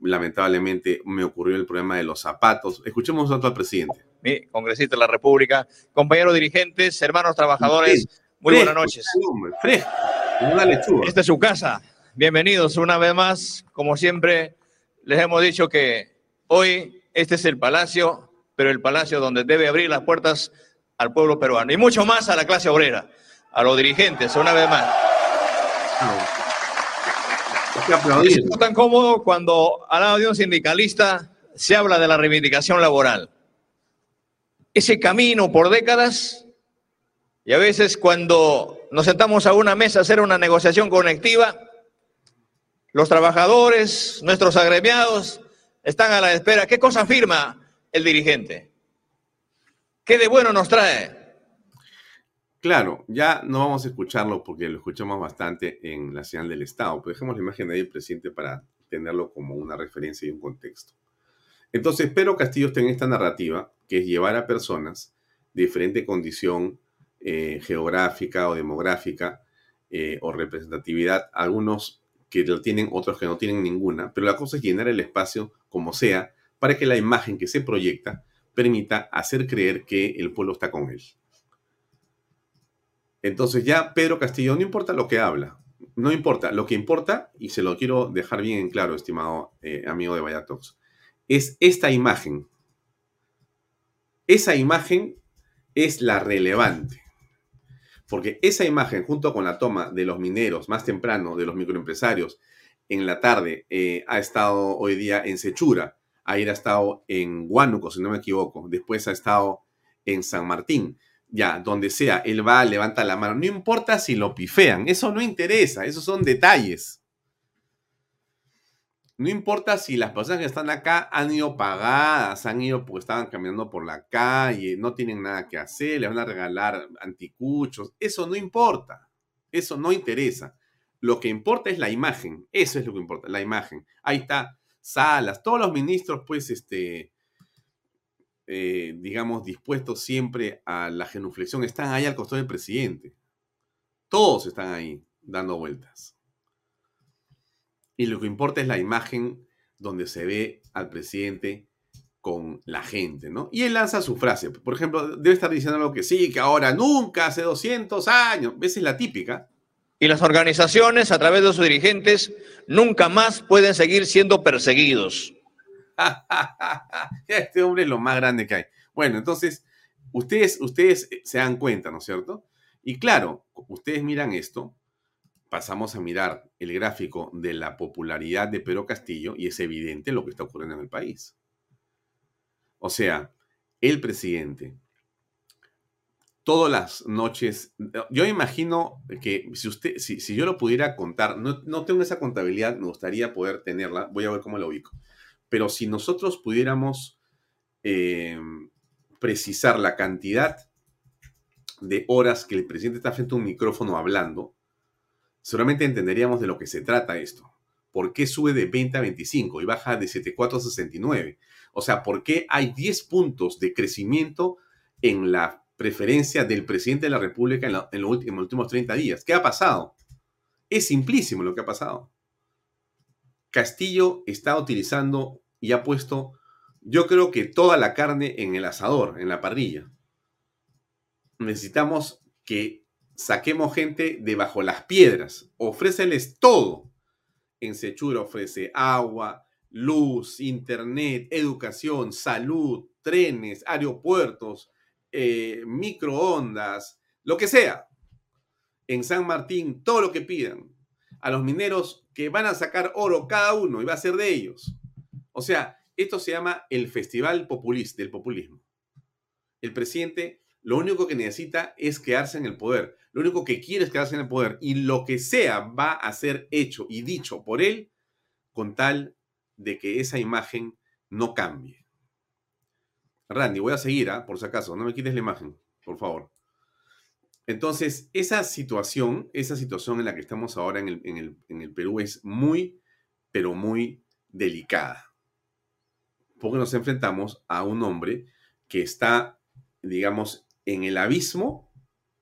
lamentablemente me ocurrió el problema de los zapatos. Escuchemos un al presidente. Mi congresista de la República, compañeros dirigentes, hermanos trabajadores, muy buenas noches. una lechuga. Esta es su casa. bienvenidos una vez más. Como siempre, les hemos dicho que hoy este es el palacio, pero el palacio donde debe abrir las puertas al pueblo peruano y mucho más a la clase obrera, a los dirigentes, una vez más. Es tan cómodo cuando al lado de un sindicalista se habla de la reivindicación laboral. Ese camino por décadas y a veces cuando nos sentamos a una mesa a hacer una negociación conectiva, los trabajadores, nuestros agremiados, están a la espera. ¿Qué cosa firma el dirigente? ¿Qué de bueno nos trae? Claro, ya no vamos a escucharlo porque lo escuchamos bastante en la señal del Estado, pero dejemos la imagen de ahí presidente para tenerlo como una referencia y un contexto. Entonces, Pedro Castillo está en esta narrativa, que es llevar a personas de diferente condición eh, geográfica o demográfica eh, o representatividad, algunos que lo tienen, otros que no tienen ninguna, pero la cosa es llenar el espacio como sea para que la imagen que se proyecta permita hacer creer que el pueblo está con él. Entonces ya Pedro Castillo, no importa lo que habla, no importa, lo que importa, y se lo quiero dejar bien en claro, estimado eh, amigo de Vallatox, es esta imagen. Esa imagen es la relevante. Porque esa imagen, junto con la toma de los mineros más temprano, de los microempresarios, en la tarde, eh, ha estado hoy día en Sechura, ayer ha estado en Huánuco, si no me equivoco, después ha estado en San Martín, ya, donde sea, él va, levanta la mano, no importa si lo pifean, eso no interesa, esos son detalles. No importa si las personas que están acá han ido pagadas, han ido porque estaban caminando por la calle, no tienen nada que hacer, les van a regalar anticuchos. Eso no importa. Eso no interesa. Lo que importa es la imagen. Eso es lo que importa, la imagen. Ahí está Salas, todos los ministros, pues, este, eh, digamos, dispuestos siempre a la genuflexión, están ahí al costado del presidente. Todos están ahí dando vueltas y lo que importa es la imagen donde se ve al presidente con la gente, ¿no? Y él lanza su frase. Por ejemplo, debe estar diciendo algo que sí, que ahora nunca, hace 200 años. Esa es la típica. Y las organizaciones, a través de sus dirigentes, nunca más pueden seguir siendo perseguidos. este hombre es lo más grande que hay. Bueno, entonces, ustedes, ustedes se dan cuenta, ¿no es cierto? Y claro, ustedes miran esto pasamos a mirar el gráfico de la popularidad de Pedro Castillo y es evidente lo que está ocurriendo en el país. O sea, el presidente, todas las noches, yo imagino que si si, yo lo pudiera contar, no, tengo esa contabilidad, me gustaría poder tenerla, voy a ver cómo lo ubico. Pero si nosotros pudiéramos eh, precisar la cantidad de horas que el presidente está frente a un micrófono hablando, seguramente entenderíamos de lo que se trata esto. ¿Por qué sube de 20 a 25 y baja de 74 a 69? O sea, ¿por qué hay 10 puntos de crecimiento en la preferencia del presidente de la República en, en, los últimos 30 días? ¿Qué ha pasado? Es simplísimo lo que ha pasado. Castillo está utilizando y ha puesto, yo creo que toda la carne en el asador, en la parrilla. Necesitamos que saquemos gente debajo las piedras, ofréceles todo. En Sechura ofrece agua, luz, internet, educación, salud, trenes, aeropuertos, eh, microondas, lo que sea. En San Martín, todo lo que pidan. A los mineros que van a sacar oro cada uno y va a ser de ellos. O sea, esto se llama el Festival Populista, del Populismo. El presidente lo único que necesita es quedarse en el poder. Lo único que quiere es quedarse en el poder. Y lo que sea va a ser hecho y dicho por él con tal de que esa imagen no cambie. Randy, voy a seguir, ¿ah? por si acaso. No me quites la imagen, por favor. Entonces, esa situación, esa situación en la que estamos ahora en el, Perú es muy, pero muy delicada. Porque nos enfrentamos a un hombre que está, digamos, en el abismo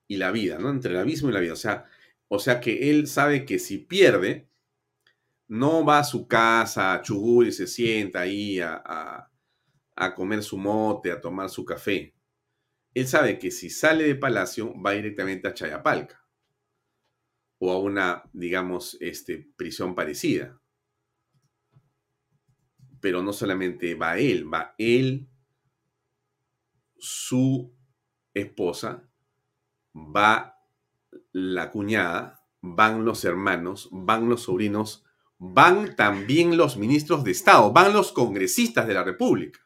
y la vida, ¿no? Entre el abismo y la vida. O sea, o sea que él sabe que si pierde, no va a su casa a Chugul y se sienta ahí a, comer su mote, a tomar su café. Él sabe que si sale de Palacio va directamente a Chayapalca. o a una, digamos, este, prisión parecida. Pero no solamente va él, va él, su esposa, va la cuñada, van los hermanos, van los sobrinos, van también los ministros de Estado, van los congresistas de la República.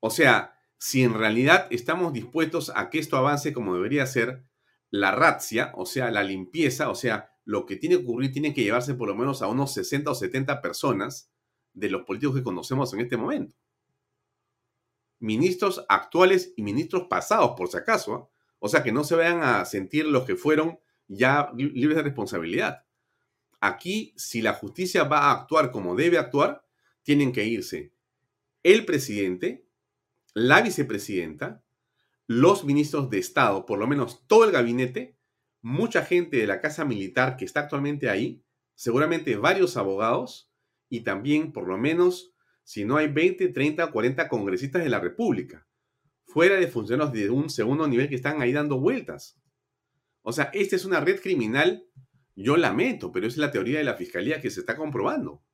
O sea, si en realidad estamos dispuestos a que esto avance como debería ser, la razzia, o sea, la limpieza, o sea, lo que tiene que ocurrir tiene que llevarse por lo menos a unos 60 o 70 personas de los políticos que conocemos en este momento. Ministros actuales y ministros pasados, por si acaso. ¿ah? O sea, que no se vayan a sentir los que fueron ya libres de responsabilidad. Aquí, si la justicia va a actuar como debe actuar, tienen que irse el presidente, la vicepresidenta, los ministros de Estado, por lo menos todo el gabinete, mucha gente de la Casa Militar que está actualmente ahí, seguramente varios abogados y también por lo menos, si no hay 20, 30 o 40 congresistas de la República, fuera de funcionarios de un segundo nivel que están ahí dando vueltas. O sea, esta es una red criminal, yo lamento, pero es la teoría de la fiscalía que se está comprobando.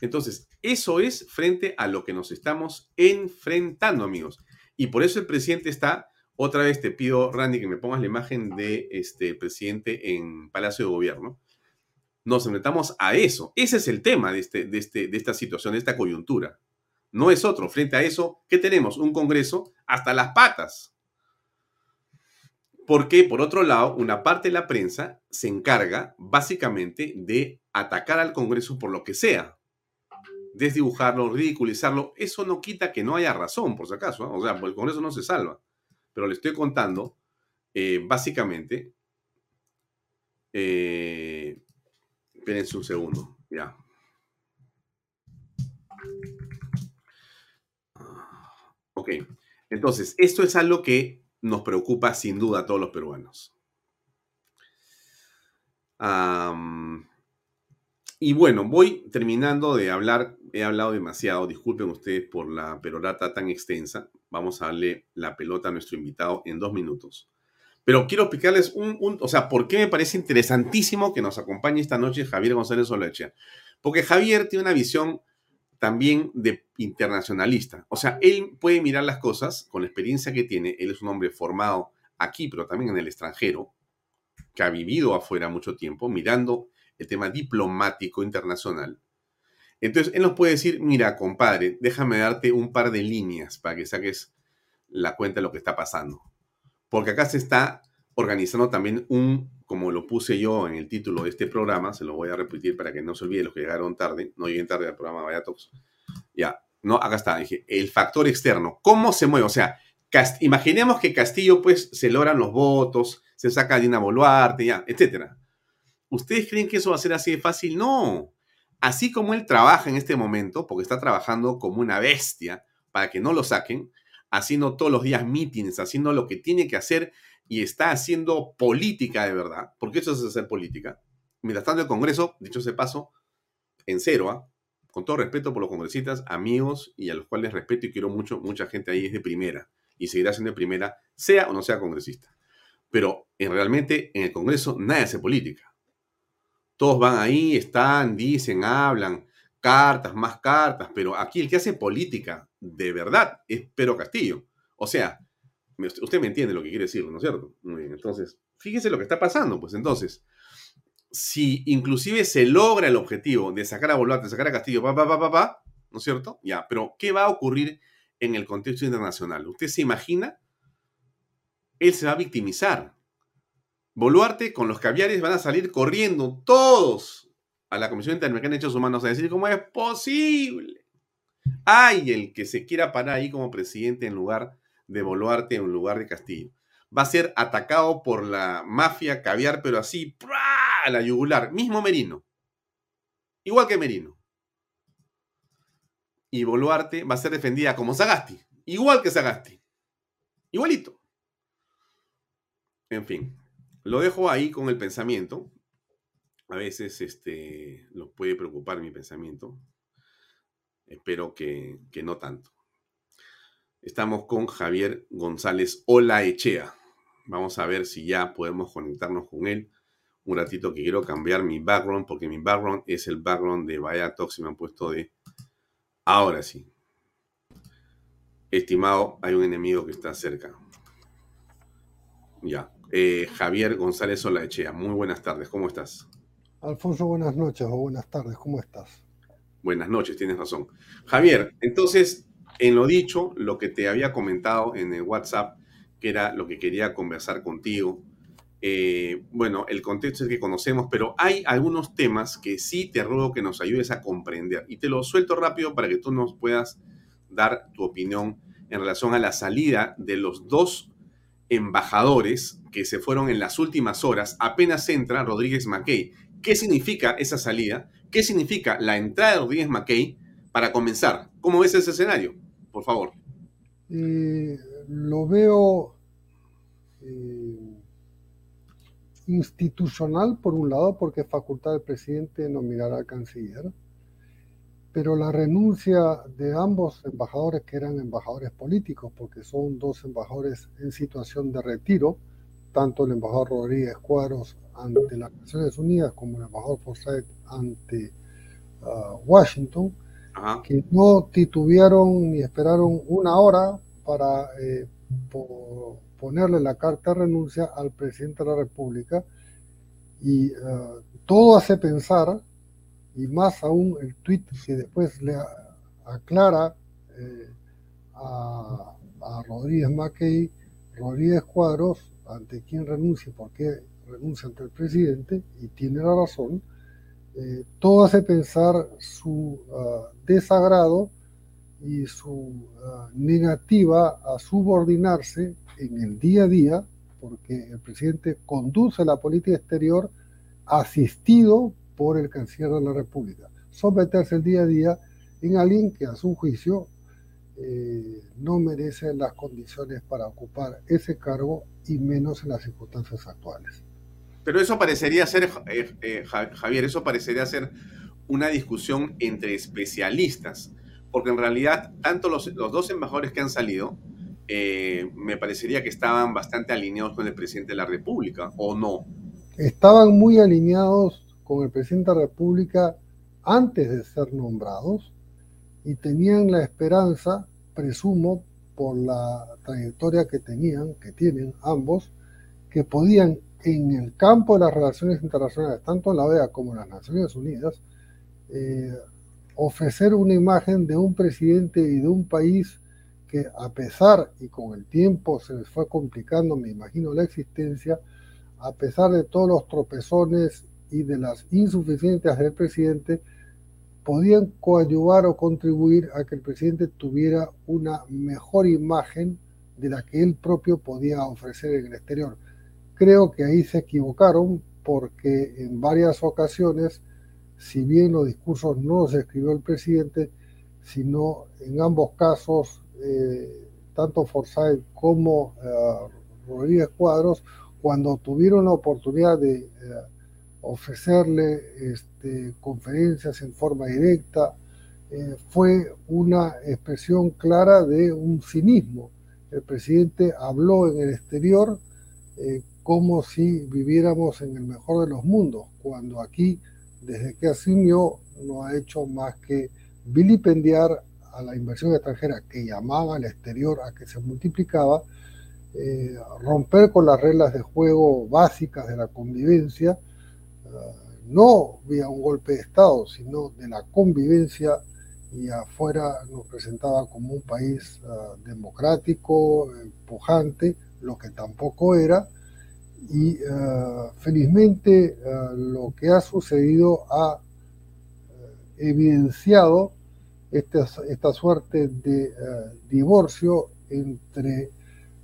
Entonces, eso es frente a lo que nos estamos enfrentando, amigos. Y por eso el presidente está, otra vez te pido, Randy, que me pongas la imagen de este presidente en Palacio de Gobierno. Nos enfrentamos a eso. Ese es el tema de, este, de, este, de esta situación, de esta coyuntura. No es otro. Frente a eso, ¿qué tenemos? Un Congreso hasta las patas. Porque, por otro lado, una parte de la prensa se encarga básicamente de atacar al Congreso por lo que sea desdibujarlo, ridiculizarlo, eso no quita que no haya razón, por si acaso. O sea, pues, con eso no se salva. Pero le estoy contando, eh, básicamente, eh, espérense un segundo, ya. Ok, entonces, esto es algo que nos preocupa sin duda a todos los peruanos. Y bueno, voy terminando de hablar he hablado demasiado, disculpen ustedes por la perorata tan extensa. Vamos a darle la pelota a nuestro invitado en dos minutos. Pero quiero explicarles un, o sea, por qué me parece interesantísimo que nos acompañe esta noche Javier González Oleche. Porque Javier tiene una visión también de internacionalista. O sea, él puede mirar las cosas con la experiencia que tiene. Él es un hombre formado aquí, pero también en el extranjero, que ha vivido afuera mucho tiempo, mirando el tema diplomático internacional. Entonces, él nos puede decir, mira, compadre, déjame darte un par de líneas para que saques la cuenta de lo que está pasando. Porque acá se está organizando también un, como lo puse yo en el título de este programa, se lo voy a repetir para que no se olvide los que llegaron tarde, no lleguen tarde al programa Vaya Ya, no, acá está, dije, el factor externo, ¿cómo se mueve? O sea, imaginemos que Castillo pues se logran los votos, se saca a Dina Boluarte, ya, etcétera. ¿Ustedes creen que eso va a ser así de fácil? No así como él trabaja en este momento, porque está trabajando como una bestia para que no lo saquen, haciendo todos los días mítines, haciendo lo que tiene que hacer y está haciendo política de verdad, porque eso es hacer política. Mientras tanto, el Congreso, dicho ese paso, en cero, ¿ah? con todo respeto por los congresistas, amigos y a los cuales respeto y quiero mucho, mucha gente ahí es de primera y seguirá siendo de primera, sea o no sea congresista. Pero en, realmente en el Congreso nadie hace política. Todos van ahí, están, dicen, hablan, cartas, más cartas, pero aquí el que hace política de verdad es Pedro Castillo. O sea, usted me entiende lo que quiere decir, ¿no es cierto? Muy bien, entonces, fíjese lo que está pasando, pues entonces, si inclusive se logra el objetivo de sacar a Boluarte, de sacar a Castillo, pa, pa, pa, ¿no es cierto? Ya, pero ¿qué va a ocurrir en el contexto internacional? ¿Usted se imagina? Él se va a victimizar. Boluarte con los caviares van a salir corriendo todos a la Comisión Interamericana de Derechos Humanos a decir cómo es posible. Hay el que se quiera parar ahí como presidente en lugar de Boluarte, en lugar de Castillo. Va a ser atacado por la mafia caviar, pero así, a la yugular. Mismo Merino. Igual que Merino. Y Boluarte va a ser defendida como Sagasti. Igual que Sagasti. Igualito. En fin. Lo dejo ahí con el pensamiento. A veces este, los puede preocupar mi pensamiento. Espero que, que no tanto. Estamos con Javier González Echea. Vamos a ver si ya podemos conectarnos con él. un ratito que quiero cambiar mi background porque mi background es el background de Vaya Talks y me han puesto de... Ahora sí. Estimado, hay un enemigo que está cerca. Ya. Eh, Javier González Olaechea, muy buenas tardes, ¿cómo estás? Alfonso, buenas noches o buenas tardes, ¿cómo estás? Buenas noches, tienes razón. Javier, entonces, en lo dicho, lo que te había comentado en el WhatsApp, que era lo que quería conversar contigo, eh, bueno, el contexto es que conocemos, pero hay algunos temas que sí te ruego que nos ayudes a comprender. Y te lo suelto rápido para que tú nos puedas dar tu opinión en relación a la salida de los dos embajadores que se fueron en las últimas horas. Apenas entra Rodríguez Mackey. ¿Qué significa esa salida? ¿Qué significa la entrada de Rodríguez Mackey para comenzar? ¿Cómo ves ese escenario? Por favor. Eh, lo veo eh, institucional, por un lado, porque es facultad del presidente nominar al canciller, pero la renuncia de ambos embajadores, que eran embajadores políticos, porque son dos embajadores en situación de retiro, tanto el embajador Rodríguez Cuadros ante las Naciones Unidas como el embajador Forsyth ante uh, Washington, que no titubearon ni esperaron una hora para eh, ponerle la carta de renuncia al presidente de la República. Y uh, todo hace pensar, y más aún el tweet que después le aclara eh, a, a, Rodríguez Mackey, Rodríguez Cuadros, ante quien renuncie, por qué renuncia ante el presidente, y tiene la razón, eh, todo hace pensar su uh, desagrado y su uh, negativa a subordinarse en el día a día, porque el presidente conduce la política exterior asistido por el canciller de la República. Someterse el día a día en alguien que a su juicio eh, no merece las condiciones para ocupar ese cargo y menos en las circunstancias actuales. Pero eso parecería ser, eh, eh, Javier, eso parecería ser una discusión entre especialistas, porque en realidad tanto los, los dos embajadores que han salido me parecería que estaban bastante alineados con el presidente de la República, ¿o no? Estaban muy alineados con el presidente de la República antes de ser nombrados y tenían la esperanza, presumo, por la trayectoria que tenían, que tienen ambos, que podían en el campo de las relaciones internacionales, tanto la OEA como las Naciones Unidas, eh, ofrecer una imagen de un presidente y de un país que a pesar, y con el tiempo se les fue complicando, me imagino, la existencia, a pesar de todos los tropezones y de las insuficiencias del presidente, podían coadyuvar o contribuir a que el presidente tuviera una mejor imagen de la que él propio podía ofrecer en el exterior. Creo que ahí se equivocaron porque en varias ocasiones, si bien los discursos no los escribió el presidente, sino en ambos casos eh, tanto Forsyth como eh, Rodríguez Cuadros, cuando tuvieron la oportunidad de eh, ofrecerle este, conferencias en forma directa, fue una expresión clara de un cinismo. El presidente habló en el exterior como si viviéramos en el mejor de los mundos, cuando aquí, desde que asumió, no ha hecho más que vilipendiar a la inversión extranjera que llamaba al exterior a que se multiplicaba, eh, romper con las reglas de juego básicas de la convivencia, eh, no vía un golpe de Estado, sino de la convivencia y afuera nos presentaba como un país uh, democrático, pujante, lo que tampoco era, y uh, felizmente uh, lo que ha sucedido ha evidenciado esta, esta suerte de eh, divorcio entre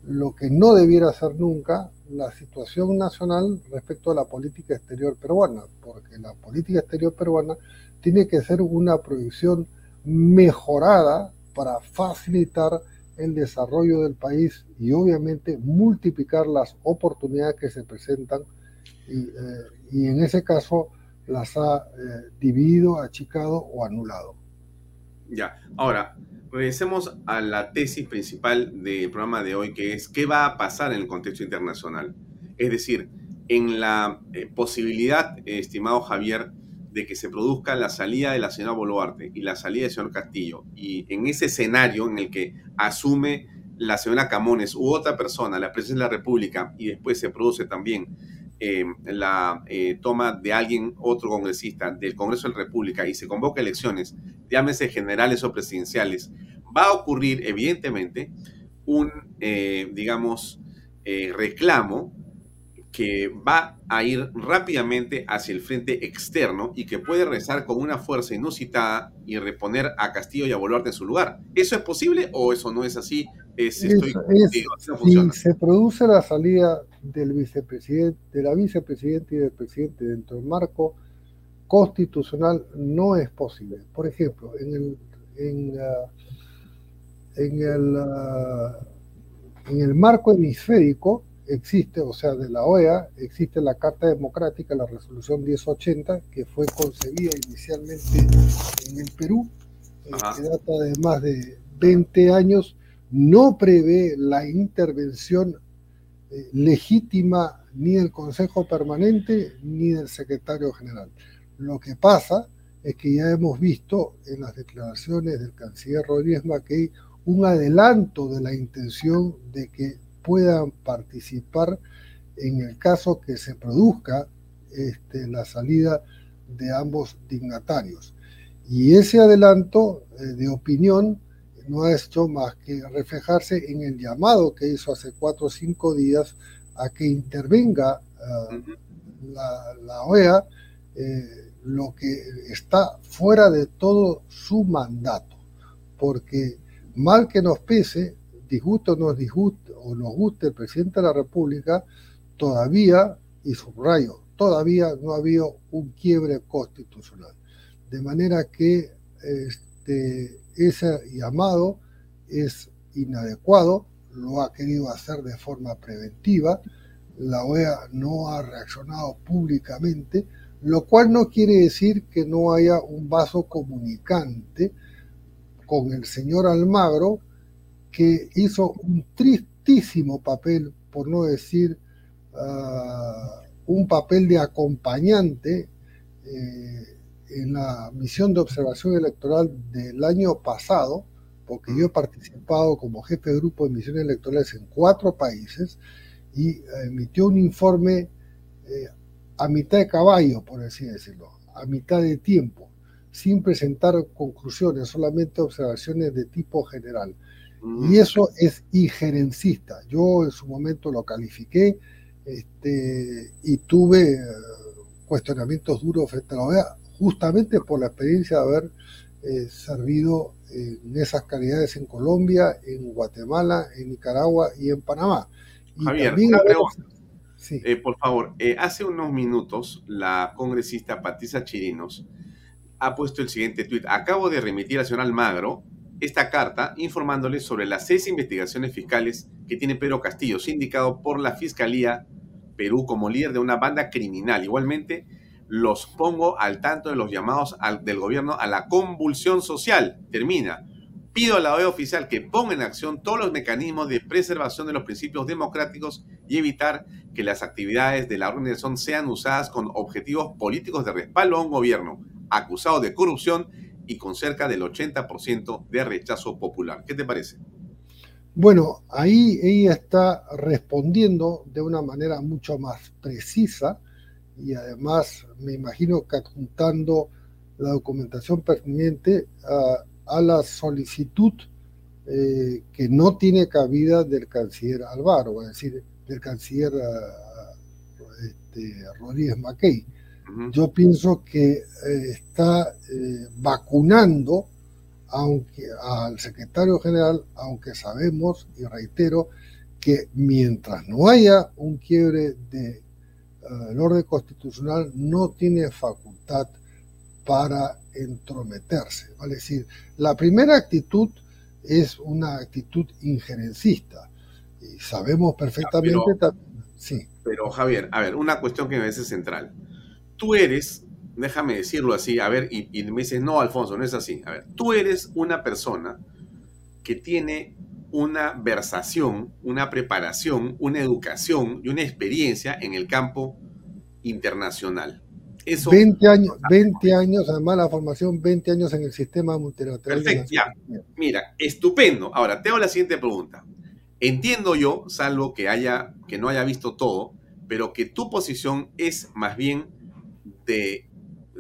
lo que no debiera ser nunca la situación nacional respecto a la política exterior peruana, porque la política exterior peruana tiene que ser una proyección mejorada para facilitar el desarrollo del país y obviamente multiplicar las oportunidades que se presentan y, eh, en ese caso las ha eh, dividido, achicado o anulado. Ya, ahora, regresemos a la tesis principal del programa de hoy, que es qué va a pasar en el contexto internacional. Es decir, en la eh, posibilidad, estimado Javier, de que se produzca la salida de la señora Boluarte y la salida del señor Castillo, y en ese escenario en el que asume la señora Camones u otra persona la presidencia de la República y después se produce también eh, la eh, toma de alguien, otro congresista del Congreso de la República y se convoca elecciones, llámese generales o presidenciales, va a ocurrir evidentemente un, eh, digamos, reclamo que va a ir rápidamente hacia el frente externo y que puede rezar con una fuerza inusitada y reponer a Castillo y a Boluarte en su lugar. ¿Eso es posible o eso no es así? Es, estoy si se produce la salida del vicepresidente, de la vicepresidenta y del presidente dentro del marco constitucional, no es posible. Por ejemplo, en el, en, en el, en el marco hemisférico, existe, o sea, de la OEA, existe la Carta Democrática, la Resolución 1080, que fue concebida inicialmente en el Perú, eh, que data de más de 20 años, no prevé la intervención eh, legítima ni del Consejo Permanente ni del Secretario General. Lo que pasa es que ya hemos visto en las declaraciones del canciller Rodríguez Mackey un adelanto de la intención de que puedan participar en el caso que se produzca este, la salida de ambos dignatarios. Y ese adelanto eh, de opinión no ha hecho más que reflejarse en el llamado que hizo hace cuatro o cinco días a que intervenga eh, la, OEA, eh, lo que está fuera de todo su mandato, porque mal que nos pese, disgusto o nos disguste, o nos guste el presidente de la República, todavía, y subrayo, todavía no ha habido un quiebre constitucional. De manera que este, ese llamado es inadecuado, lo ha querido hacer de forma preventiva, la OEA no ha reaccionado públicamente, lo cual no quiere decir que no haya un vaso comunicante con el señor Almagro, que hizo un tristísimo papel, por no decir ah, un papel de acompañante eh, en la misión de observación electoral del año pasado, porque yo he participado como jefe de grupo de misiones electorales en cuatro países y emitió un informe eh, a mitad de caballo, por así decirlo, a mitad de tiempo, sin presentar conclusiones, solamente observaciones de tipo general. Y eso es injerencista. Yo en su momento lo califiqué este, y tuve eh, cuestionamientos duros frente a la OEA, justamente por la experiencia de haber eh, servido en esas calidades en Colombia, en Guatemala, en Nicaragua y en Panamá. Javier, una pregunta. Eh, por favor, hace unos minutos la congresista Patricia Chirinos ha puesto el siguiente tuit. Acabo de remitir a señor Almagro esta carta informándole sobre las seis investigaciones fiscales que tiene Pedro Castillo, sindicado por la Fiscalía Perú como líder de una banda criminal. Igualmente, los pongo al tanto de los llamados del gobierno a la convulsión social. Termina. Pido a la OEA oficial que ponga en acción todos los mecanismos de preservación de los principios democráticos y evitar que las actividades de la organización sean usadas con objetivos políticos de respaldo a un gobierno acusado de corrupción y con cerca del 80% de rechazo popular. ¿Qué te parece? Bueno, ahí ella está respondiendo de una manera mucho más precisa y además me imagino que adjuntando la documentación pertinente a, la solicitud eh, que no tiene cabida del canciller Alvaro, es decir, del canciller este, Rodríguez Mackey. Yo pienso que eh, está eh, vacunando aunque, al secretario general, aunque sabemos, y reitero, que mientras no haya un quiebre de, uh, orden constitucional, no tiene facultad para entrometerse. Es decir, la primera actitud es una actitud injerencista. Y sabemos perfectamente también. Sí. Pero Javier, a ver, una cuestión que me parece central tú eres, déjame decirlo así, a ver, y, me dices, no, Alfonso, no es así. A ver, tú eres una persona que tiene una versación, una preparación, una educación y una experiencia en el campo internacional. Eso, 20 años, 20 años, además la formación, 20 años en el sistema multilateral. Perfecto, ya. Mira, estupendo. Ahora, te hago la siguiente pregunta. Entiendo yo, salvo que haya, que no haya visto todo, pero que tu posición es más bien de,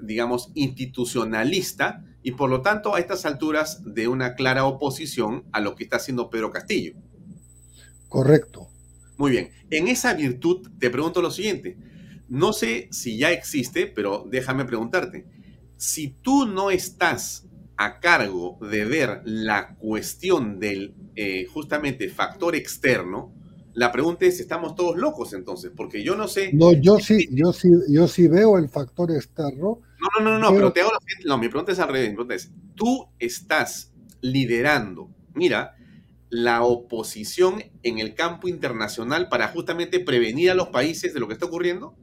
digamos, institucionalista y por lo tanto a estas alturas de una clara oposición a lo que está haciendo Pedro Castillo. Correcto. Muy bien. En esa virtud te pregunto lo siguiente. No sé si ya existe, pero déjame preguntarte. Si tú no estás a cargo de ver la cuestión del eh, justamente factor externo, la pregunta es, ¿estamos todos locos entonces? Porque yo no sé... No, yo sí, yo sí, yo sí veo el factor externo. No, no, no, no, pero te hago la No, mi pregunta es al revés. Mi pregunta es, tú estás liderando, mira, la oposición en el campo internacional para justamente prevenir a los países de lo que está ocurriendo?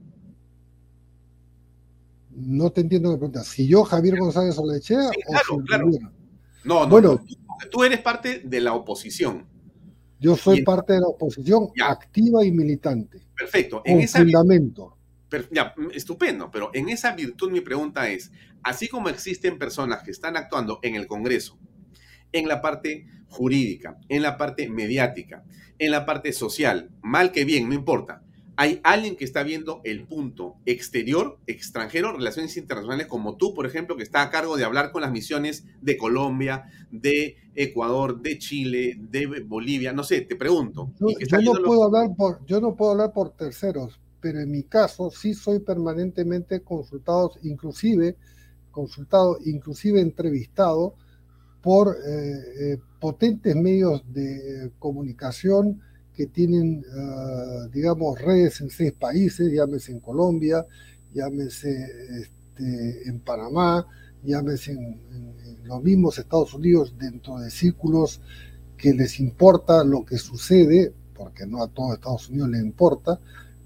No te entiendo la pregunta. Si yo, Javier González Olechea, sí, claro, o claro. No, no, bueno, tú, tú eres parte de la oposición. Yo soy parte de la oposición ya. activa y militante. Perfecto. En ese fundamento. Ya, estupendo, pero en esa virtud mi pregunta es, así como existen personas que están actuando en el Congreso, en la parte jurídica, en la parte mediática, en la parte social, mal que bien, no importa, hay alguien que está viendo el punto exterior, extranjero, relaciones internacionales, como tú, por ejemplo, que está a cargo de hablar con las misiones de Colombia, de Ecuador, de Chile, de Bolivia, no sé, te pregunto. Yo, yo no, puedo hablar por, yo no puedo hablar por terceros, pero en mi caso sí soy permanentemente consultado, inclusive consultado, inclusive entrevistado por eh, eh, potentes medios de comunicación que tienen, uh, digamos, redes en seis países, llámese en Colombia, llámese este, en Panamá, llámese en, los mismos Estados Unidos, dentro de círculos que les importa lo que sucede, porque no a todo Estados Unidos le importa,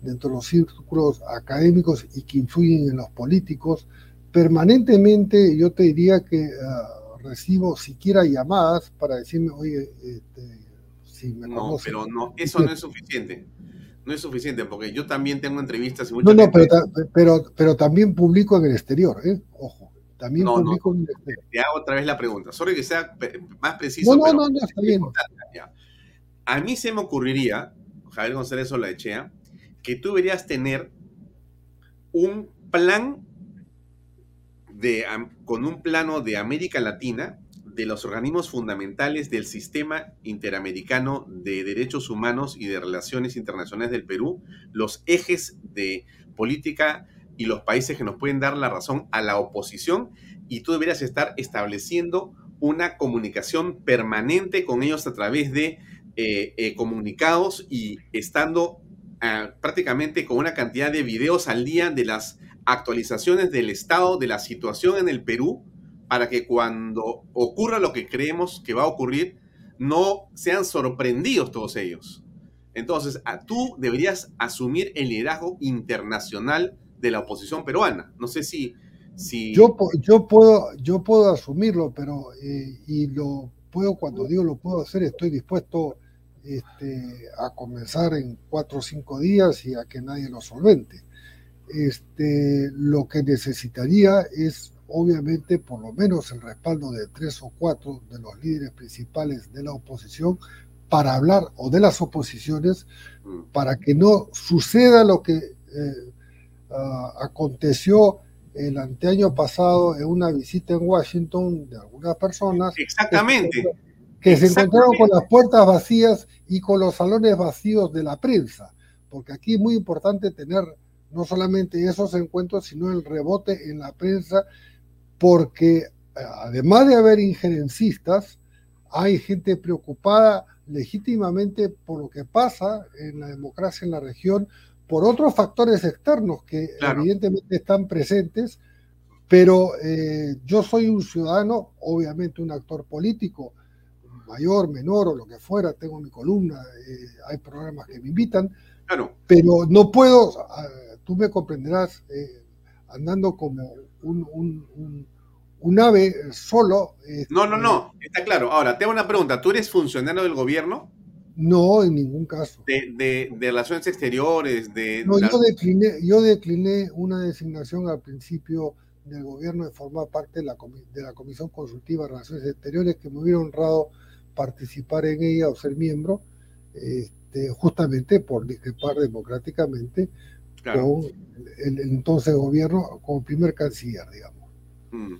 dentro de los círculos académicos y que influyen en los políticos, permanentemente yo te diría que uh, recibo siquiera llamadas para decirme, oye, este, me no, pero no, eso no es suficiente. No es suficiente, porque yo también tengo entrevistas y No, no, pero, pero, pero, también publico en el exterior, ¿eh? Ojo. También no, publico no, en el exterior. Te hago otra vez la pregunta. Sorry que sea más preciso. No, no, pero no, no, está bien. A mí se me ocurriría, Javier González Olaechea, que tú deberías tener un plan de, con un plano de América Latina de los organismos fundamentales del sistema interamericano de derechos humanos y de relaciones internacionales del Perú, los ejes de política y los países que nos pueden dar la razón a la oposición y tú deberías estar estableciendo una comunicación permanente con ellos a través de eh, eh, comunicados y estando eh, prácticamente con una cantidad de videos al día de las actualizaciones del estado de la situación en el Perú para que cuando ocurra lo que creemos que va a ocurrir, no sean sorprendidos todos ellos. Entonces, a, tú deberías asumir el liderazgo internacional de la oposición peruana. No sé si... si... Yo, yo, puedo, yo puedo asumirlo, pero eh, y lo puedo, cuando digo lo puedo hacer, estoy dispuesto este, a comenzar en cuatro o cinco días y a que nadie lo solvente. Este, lo que necesitaría es obviamente por lo menos el respaldo de tres o cuatro de los líderes principales de la oposición para hablar o de las oposiciones para que no suceda lo que eh, uh, aconteció el anteaño pasado en una visita en Washington de algunas personas. Exactamente. Que, que se encontraron con las puertas vacías y con los salones vacíos de la prensa. Porque aquí es muy importante tener no solamente esos encuentros sino el rebote en la prensa porque además de haber injerencistas, hay gente preocupada legítimamente por lo que pasa en la democracia en la región, por otros factores externos que claro. evidentemente están presentes, pero eh, yo soy un ciudadano, obviamente un actor político, mayor, menor o lo que fuera, tengo mi columna, eh, hay programas que me invitan, claro. pero no puedo, uh, tú me comprenderás, eh, andando como un, un, un un ave solo. no, no, no, está claro. Ahora, te hago una pregunta. ¿Tú eres funcionario del gobierno? No, en ningún caso. De, relaciones exteriores, de... No, yo, decliné, yo decliné una designación al principio del gobierno de formar parte de la, de la Comisión Consultiva de Relaciones Exteriores, que me hubiera honrado participar en ella o ser miembro, este, justamente por discrepar democráticamente con el, entonces gobierno como primer canciller, digamos. Mm.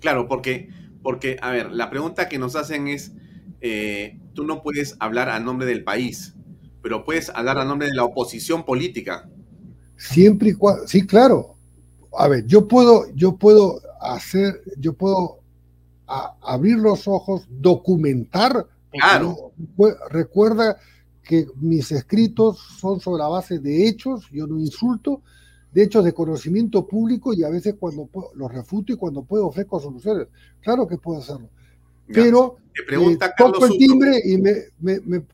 Claro, porque, porque, a ver, la pregunta que nos hacen es, eh, tú no puedes hablar a nombre del país, pero puedes hablar a nombre de la oposición política. Siempre y cuando, sí, claro. A ver, yo puedo, yo puedo hacer, yo puedo abrir los ojos, documentar. Claro. recuerda que mis escritos son sobre la base de hechos, yo no insulto, de hechos de conocimiento público y a veces cuando los refuto y cuando puedo ofrezco soluciones. Claro que puedo hacerlo. Pero eh, toco el timbre y me,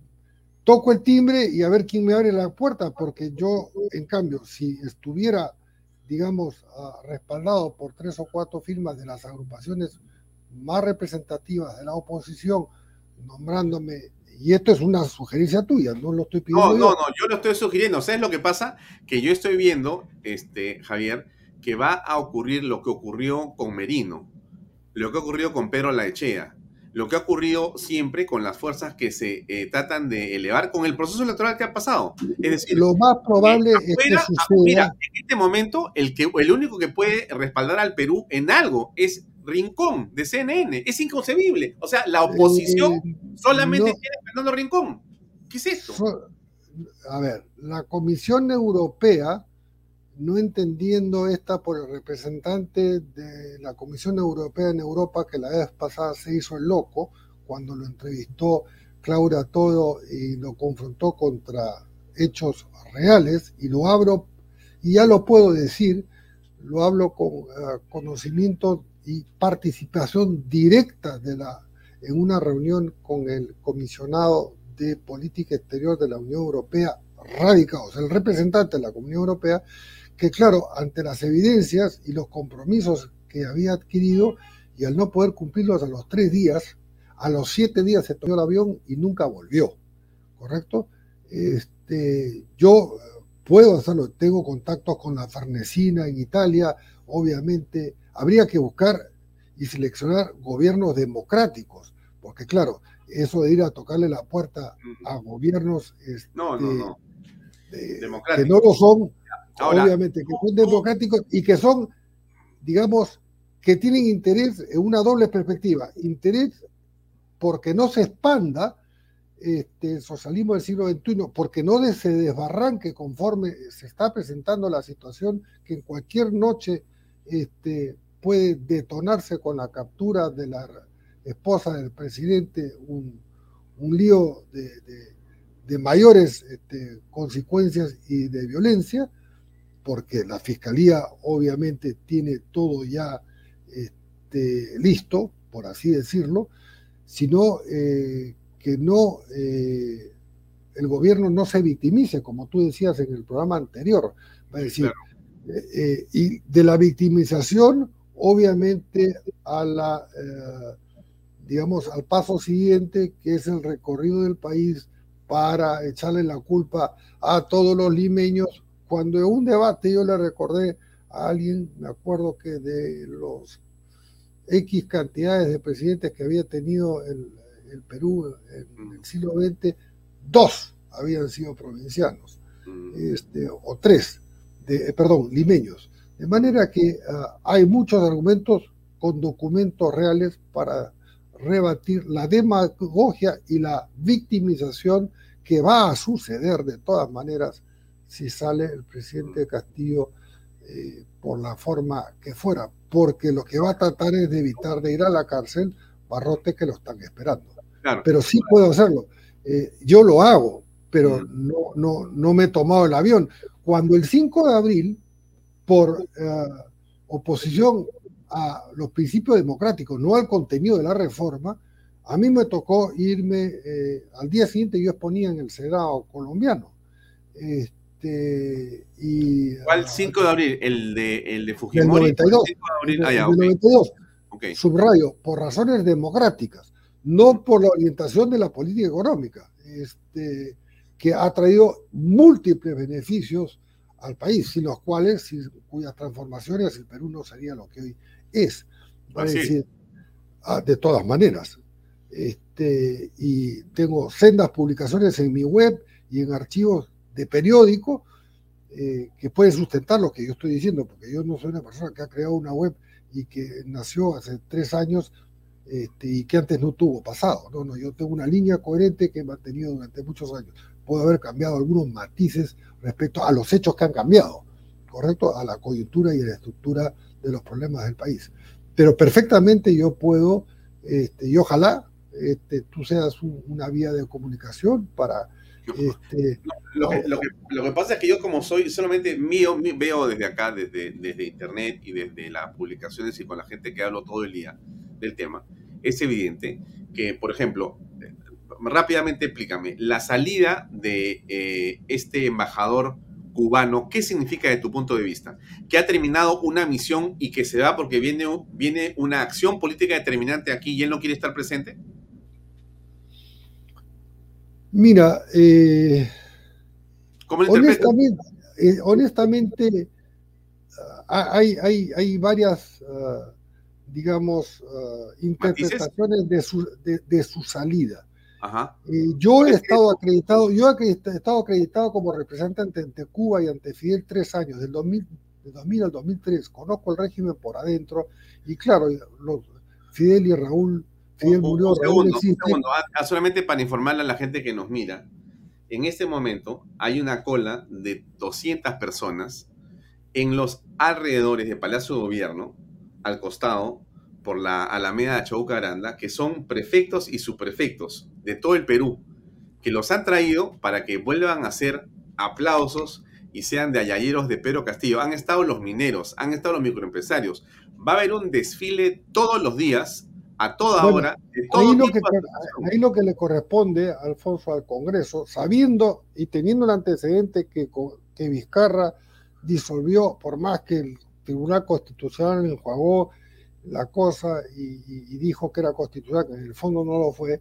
toco el timbre y a ver quién me abre la puerta, porque yo, en cambio, si estuviera, digamos, ah, respaldado por tres o cuatro firmas de las agrupaciones más representativas de la oposición, nombrándome y esto es una sugerencia tuya, no lo estoy pidiendo. No, no, no, yo lo estoy sugiriendo. ¿Sabes lo que pasa? Que yo estoy viendo, este, Javier, que va a ocurrir lo que ocurrió con Merino, lo que ocurrió con Pedro Laechea, lo que ha ocurrido siempre con las fuerzas que se eh, tratan de elevar con el proceso electoral que ha pasado. Es decir, lo más probable es que suceda. en este momento, el, que, el único que puede respaldar al Perú en algo es Rincón de CNN. Es inconcebible. O sea, la oposición eh, solamente tiene Fernando Rincón. ¿Qué es esto? A ver, la Comisión Europea, no entendiendo esta por el representante de la Comisión Europea en Europa, que la vez pasada se hizo el loco, cuando lo entrevistó Claudia Todo y lo confrontó contra hechos reales, y lo abro, y ya lo puedo decir, lo hablo con eh, conocimiento y participación directa de la, en una reunión con el comisionado de política exterior de la Unión Europea, radicados, el representante de la Comunidad Europea, que claro, ante las evidencias y los compromisos que había adquirido y al no poder cumplirlos a los tres días, a los siete días se tomó el avión y nunca volvió, ¿correcto? Este, yo puedo hacerlo, tengo contactos con la Farnesina en Italia, obviamente habría que buscar y seleccionar gobiernos democráticos, porque claro, eso de ir a tocarle la puerta a gobiernos este, que no lo son, obviamente, que son democráticos y que son, digamos, que tienen interés en una doble perspectiva, interés porque no se expanda este, el socialismo del siglo XXI, porque no se desbarranque conforme se está presentando la situación que en cualquier noche este, puede detonarse con la captura de la esposa del presidente un, lío de, mayores este, consecuencias y de violencia, porque la fiscalía obviamente tiene todo ya este, listo, por así decirlo, sino eh, que no eh, el gobierno no se victimice, como tú decías en el programa anterior, a decir, eh, y de la victimización obviamente a la, eh, digamos, al paso siguiente, que es el recorrido del país para echarle la culpa a todos los limeños. Cuando en un debate yo le recordé a alguien, me acuerdo que de los X cantidades de presidentes que había tenido el, el Perú en el siglo XX, dos habían sido provincianos, este, o tres, de, perdón, limeños. De manera que ah, hay muchos argumentos con documentos reales para rebatir la demagogia y la victimización que va a suceder de todas maneras si sale el presidente Castillo eh, por la forma que fuera, porque lo que va a tratar es de evitar de ir a la cárcel barrotes que lo están esperando. Pero sí puedo hacerlo. Eh, yo lo hago, pero no, no, no me he tomado el avión. Cuando el 5 de abril por eh, oposición a los principios democráticos, no al contenido de la reforma, a mí me tocó irme, eh, al día siguiente yo exponía en el Senado colombiano. Este, y, ¿Cuál 5 de abril? ¿El de, el de Fujimori? El 92. El 92. Subrayo, por razones democráticas, no por la orientación de la política económica, este, que ha traído múltiples beneficios al país, sin los cuales, sin cuyas transformaciones el Perú no sería lo que hoy es. decir, ah, de todas maneras. Este, y tengo sendas publicaciones en mi web y en archivos de periódico eh, que pueden sustentar lo que yo estoy diciendo, porque yo no soy una persona que ha creado una web y que nació hace tres años este, y que antes no tuvo pasado. No, no, yo tengo una línea coherente que he mantenido durante muchos años. Puedo haber cambiado algunos matices respecto a los hechos que han cambiado, ¿correcto? A la coyuntura y a la estructura de los problemas del país. Pero perfectamente yo puedo, este, y ojalá este, tú seas una vía de comunicación para... Este, lo, que, pasa es que yo como soy solamente mío, veo desde acá, desde, desde internet y desde las publicaciones y con la gente que hablo todo el día del tema, es evidente que, por ejemplo, rápidamente explícame, la salida de eh, este embajador cubano, ¿qué significa de tu punto de vista? ¿Que ha terminado una misión y que se va porque viene, viene una acción política determinante aquí y él no quiere estar presente? Mira, eh, honestamente, eh, honestamente ah, hay, hay, hay, varias, ah, digamos, ah, interpretaciones de su, de su salida. Eh, yo he estado acreditado, yo he estado acreditado como representante ante Cuba y ante Fidel tres años, del 2000, 2000 al 2003. Conozco el régimen por adentro y claro, Fidel y Raúl, Fidel murió, Raúl ah, ah, solamente para informarle a la gente que nos mira, en este momento hay una cola de 200 personas en los alrededores del Palacio de Gobierno, al costado, por la Alameda de Chauca Aranda, que son prefectos y subprefectos de todo el Perú, que los han traído para que vuelvan a hacer aplausos y sean de ayayeros de Pedro Castillo. Han estado los mineros, han estado los microempresarios. Va a haber un desfile todos los días, a toda hora. ahí, lo que, ahí, lo que, le corresponde, Alfonso, al Congreso, sabiendo y teniendo el antecedente que, que Vizcarra disolvió, por más que el Tribunal Constitucional enjuagó la cosa y, dijo que era constitucional, que en el fondo no lo fue,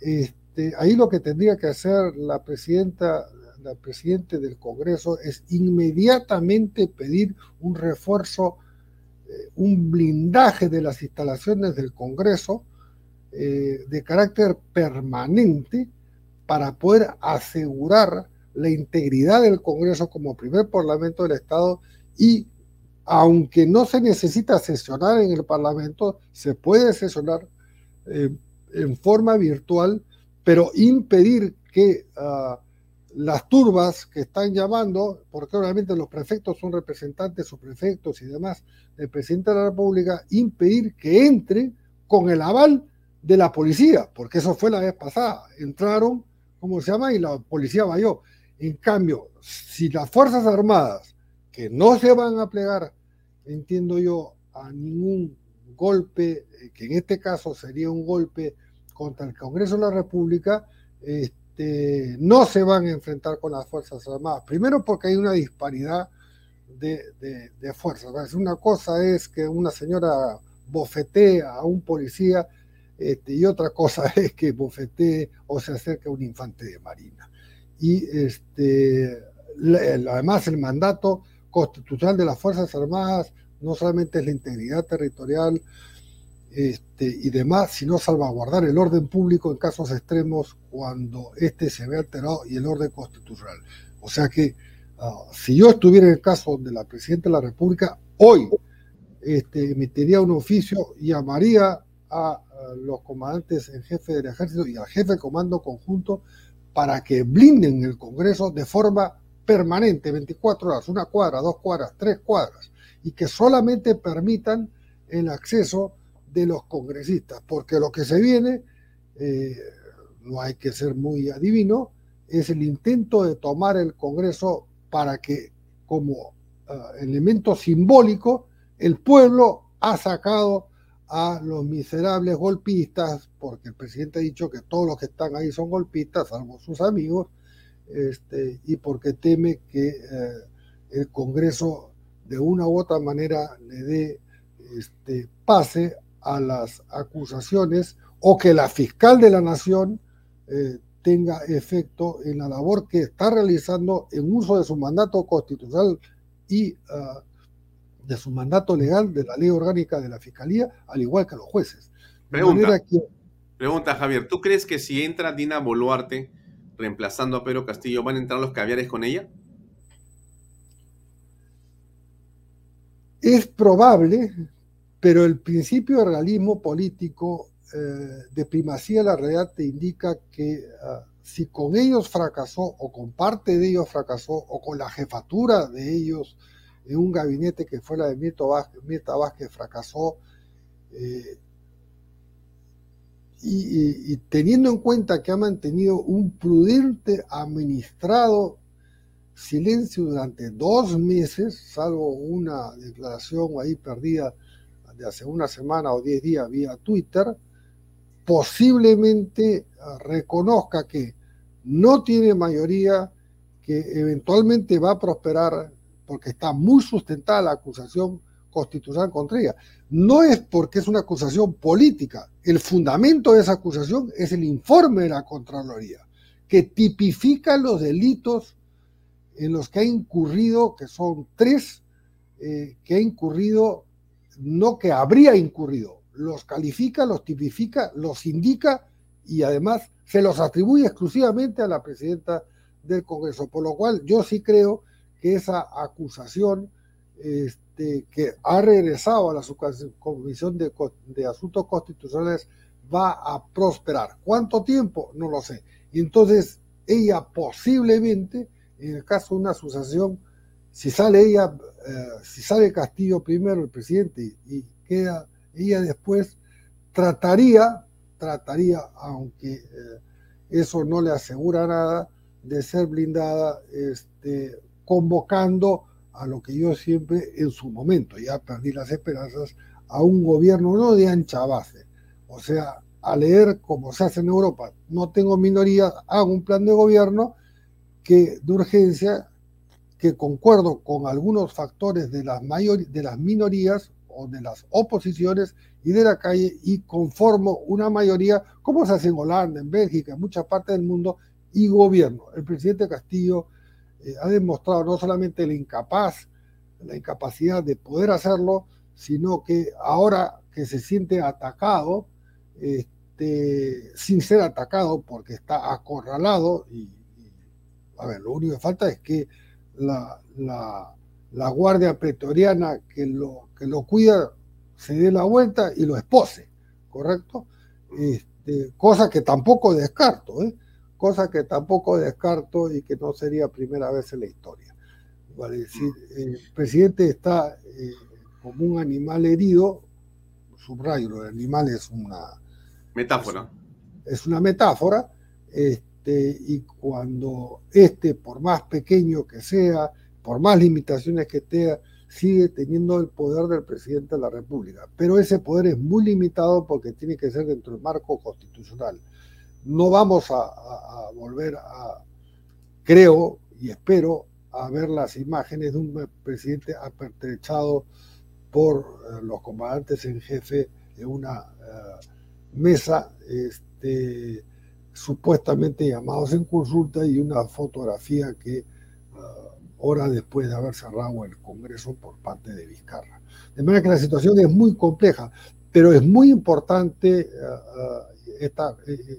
este, ahí lo que tendría que hacer la presidenta, la presidente del Congreso es inmediatamente pedir un refuerzo, eh, un blindaje de las instalaciones del Congreso eh, de carácter permanente para poder asegurar la integridad del Congreso como primer parlamento del Estado y aunque no se necesita sesionar en el Parlamento, se puede sesionar eh, en forma virtual, pero impedir que ah, las turbas que están llamando, porque obviamente los prefectos son representantes, subprefectos y demás del presidente de la República, impedir que entre con el aval de la policía, porque eso fue la vez pasada. Entraron, ¿cómo se llama? Y la policía vayó. En cambio, si las Fuerzas Armadas, que no se van a plegar entiendo yo, a ningún golpe, eh, que en este caso sería un golpe contra el Congreso de la República, este, no se van a enfrentar con las Fuerzas Armadas. Primero porque hay una disparidad de, fuerzas. Una cosa es que una señora bofetee a un policía este, y otra cosa es que bofetee o se acerque a un infante de marina. Y este, además el mandato constitucional de las Fuerzas Armadas no solamente es la integridad territorial este, y demás, sino salvaguardar el orden público en casos extremos cuando éste se ve alterado y el orden constitucional. O sea que ah, si yo estuviera en el caso de la Presidenta de la República, hoy este, emitiría un oficio y llamaría a, a los comandantes en jefe del ejército y al jefe de comando conjunto para que blinden el Congreso de forma permanente, 24 horas, una cuadra, dos cuadras, tres cuadras, y que solamente permitan el acceso de los congresistas, porque lo que se viene, eh, no hay que ser muy adivino, es el intento de tomar el Congreso para que como ah, elemento simbólico el pueblo ha sacado a los miserables golpistas, porque el presidente ha dicho que todos los que están ahí son golpistas, salvo sus amigos, este, y porque teme que eh, el Congreso de una u otra manera le dé este, pase a las acusaciones o que la fiscal de la nación eh, tenga efecto en la labor que está realizando en uso de su mandato constitucional y ah, de su mandato legal de la ley orgánica de la fiscalía, al igual que los jueces. Pregunta, pregunta Javier, ¿tú crees que si entra Dina Boluarte reemplazando a Pedro Castillo, van a entrar los caviares con ella? Es probable, pero el principio de realismo político eh, de primacía de la realidad te indica que ah, si con ellos fracasó o con parte de ellos fracasó o con la jefatura de ellos en un gabinete que fue la de Mirta Vázquez, fracasó, eh, y, teniendo en cuenta que ha mantenido un prudente administrado silencio durante dos meses, salvo una declaración ahí perdida de hace una semana o diez días vía Twitter, posiblemente ah, reconozca que no tiene mayoría, que eventualmente va a prosperar porque está muy sustentada la acusación constitucional contra ella. No es porque es una acusación política. El fundamento de esa acusación es el informe de la Contraloría, que tipifica los delitos en los que ha incurrido, que son tres, eh, que ha incurrido, no que habría incurrido, los califica, los tipifica, los indica y además se los atribuye exclusivamente a la presidenta del Congreso. Por lo cual yo sí creo que esa acusación este, que ha regresado a la Comisión de, de, Asuntos Constitucionales va a prosperar. ¿Cuánto tiempo? No lo sé. Y entonces ella posiblemente, en el caso de una asociación, si sale ella, eh, si sale Castillo primero, el presidente, y, queda ella después, trataría, trataría, aunque eh, eso no le asegura nada, de ser blindada este, convocando a lo que yo siempre en su momento, ya perdí las esperanzas, a un gobierno no de ancha base, o sea, a leer como se hace en Europa, no tengo minorías, hago un plan de gobierno que de urgencia, que concuerdo con algunos factores de las, de las minorías o de las oposiciones y de la calle y conformo una mayoría, como se hace en Holanda, en Bélgica, en muchas partes del mundo, y gobierno. El presidente Castillo eh, ha demostrado no solamente la incapaz, la incapacidad de poder hacerlo, sino que ahora que se siente atacado, este, sin ser atacado porque está acorralado, y, a ver, lo único que falta es que la, la, guardia pretoriana que lo, que lo cuida se dé la vuelta y lo espose, ¿correcto? Este, cosa que tampoco descarto, ¿eh? cosa que tampoco descarto y que no sería primera vez en la historia. Vale decir, el presidente está eh, como un animal herido, subrayo, lo animal es una metáfora. Es, una metáfora, este, y cuando este, por más pequeño que sea, por más limitaciones que tenga, sigue teniendo el poder del presidente de la República. Pero ese poder es muy limitado porque tiene que ser dentro del marco constitucional no vamos a, volver a, creo y espero, a ver las imágenes de un presidente apertrechado por eh, los comandantes en jefe en una eh, mesa este, supuestamente llamados en consulta y una fotografía que uh, horas después de haber cerrado el Congreso por parte de Vizcarra. De manera que la situación es muy compleja, pero es muy importante esta,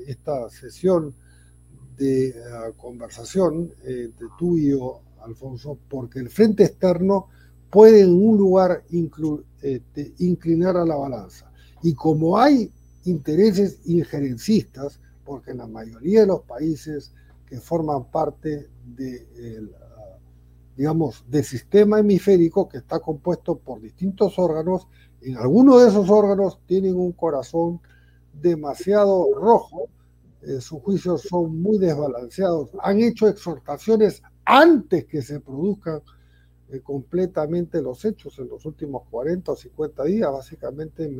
esta sesión de conversación entre tú y yo, Alfonso, porque el frente externo puede en un lugar este, inclinar a la balanza. Y como hay intereses injerencistas, porque en la mayoría de los países que forman parte de, digamos, del sistema hemisférico que está compuesto por distintos órganos, en algunos de esos órganos tienen un corazón demasiado rojo, eh, sus juicios son muy desbalanceados, han hecho exhortaciones antes que se produzcan eh, completamente los hechos en los últimos 40 o 50 días, básicamente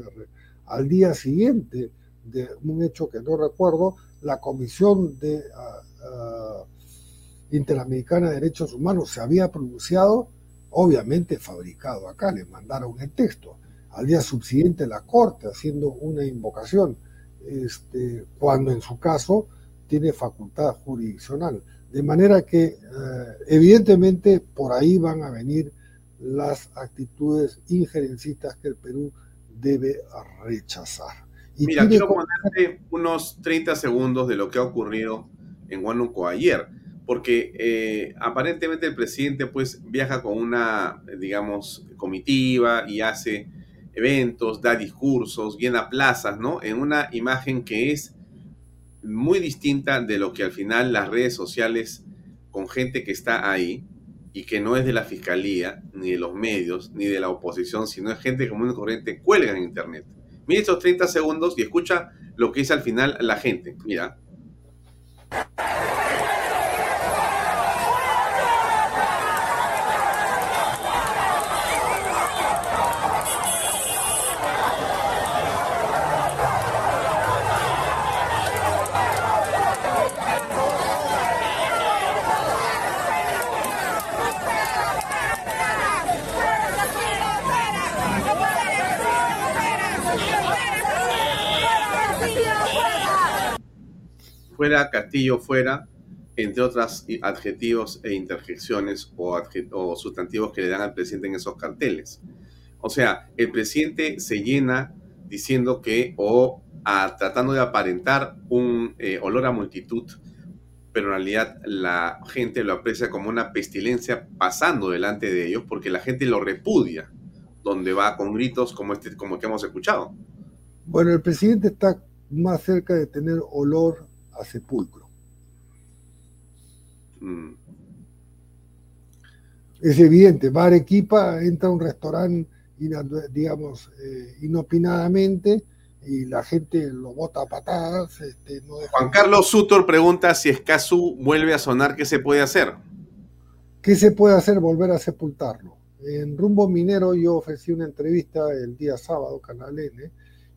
al día siguiente de un hecho que no recuerdo, la Comisión de, ah, ah, Interamericana de Derechos Humanos se había pronunciado, obviamente fabricado acá, le mandaron el texto al día subsiguiente la Corte haciendo una invocación, este, cuando en su caso tiene facultad jurisdiccional. De manera que eh, evidentemente por ahí van a venir las actitudes injerencistas que el Perú debe rechazar. Mira, quiero ponerte unos 30 segundos de lo que ha ocurrido en Huánuco ayer, porque eh, aparentemente el presidente pues viaja con una, digamos, comitiva y hace eventos, da discursos, llena plazas, ¿no? En una imagen que es muy distinta de lo que al final las redes sociales con gente que está ahí y que no es de la fiscalía, ni de los medios, ni de la oposición, sino es gente común y corriente, cuelga en internet. Mira estos 30 segundos y escucha lo que dice al final la gente. Mira. Fuera, Castillo fuera, entre otros adjetivos e interjecciones o, sustantivos que le dan al presidente en esos carteles. O sea, el presidente se llena diciendo que o tratando de aparentar un eh, olor a multitud, pero en realidad la gente lo aprecia como una pestilencia pasando delante de ellos porque la gente lo repudia, donde va con gritos como este, como que hemos escuchado. Bueno, el presidente está más cerca de tener olor a sepulcro. Mm. Es evidente, va a Arequipa, entra a un restaurante, digamos, eh, inopinadamente y la gente lo bota a patadas. Este, Juan Carlos Sutor pregunta si Escazú vuelve a sonar, ¿qué se puede hacer? ¿Qué se puede hacer? Volver a sepultarlo. En Rumbo Minero yo ofrecí una entrevista el día sábado, Canal N,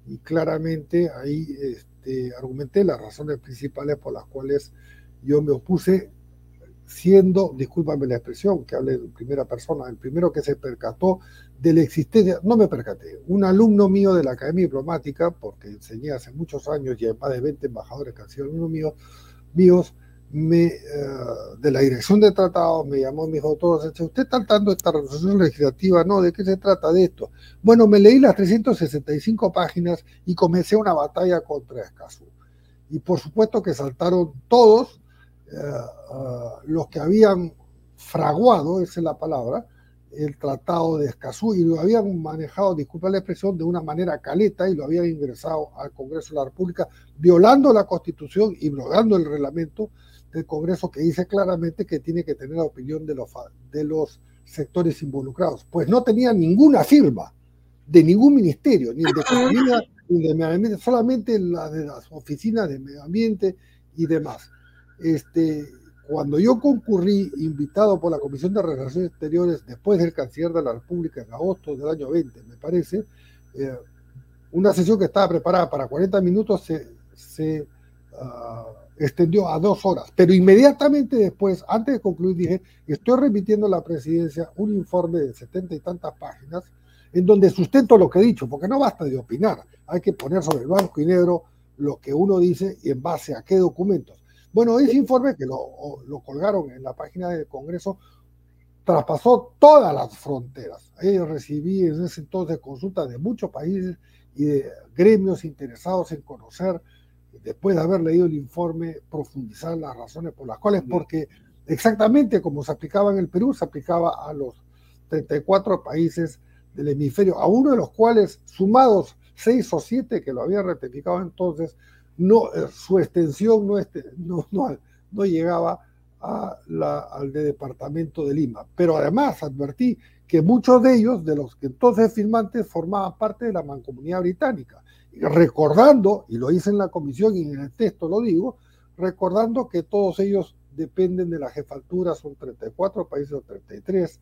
y claramente ahí este, argumenté las razones principales por las cuales yo me opuse, siendo, discúlpame la expresión, que hable en primera persona, el primero que se percató de la existencia, no me percaté, un alumno mío de la Academia Diplomática, porque enseñé hace muchos años y hay más de 20 embajadores que han sido alumnos míos, míos eh, de la dirección de tratados me llamó me dijo, todos, usted está tratando esta resolución legislativa, ¿no? ¿De qué se trata de esto? Bueno, me leí las 365 páginas y comencé una batalla contra Escazú. Y por supuesto que saltaron todos eh, eh, los que habían fraguado, esa es la palabra, el tratado de Escazú y lo habían manejado, disculpa la expresión, de una manera caleta y lo habían ingresado al Congreso de la República, violando la Constitución y violando el reglamento del Congreso que dice claramente que tiene que tener la opinión de los, de los sectores involucrados. Pues no tenía ninguna firma de ningún ministerio, ni de Economía, ni de Medio Ambiente, solamente la de las oficinas de Medio Ambiente y demás. Este, cuando yo concurrí, invitado por la Comisión de Relaciones Exteriores, después del Canciller de la República en agosto del año 20, me parece, eh, una sesión que estaba preparada para 40 minutos se, se uh, extendió a dos horas, pero inmediatamente después, antes de concluir, dije, estoy remitiendo a la presidencia un informe de setenta y tantas páginas en donde sustento lo que he dicho, porque no basta de opinar, hay que poner sobre blanco y negro lo que uno dice y en base a qué documentos. Bueno, ese informe que lo, lo colgaron en la página del Congreso traspasó todas las fronteras. Ahí recibí en ese entonces consultas de muchos países y de gremios interesados en conocer después de haber leído el informe, profundizar las razones por las cuales, porque exactamente como se aplicaba en el Perú, se aplicaba a los 34 países del hemisferio, a uno de los cuales, sumados seis o siete que lo habían ratificado entonces, no, eh, su extensión no, este, no, no, no llegaba a la, al de departamento de Lima. Pero además advertí que muchos de ellos, de los que entonces firmantes, formaban parte de la mancomunidad británica recordando, y lo hice en la comisión y en el texto lo digo, recordando que todos ellos dependen de la jefatura, son 34 países o 33,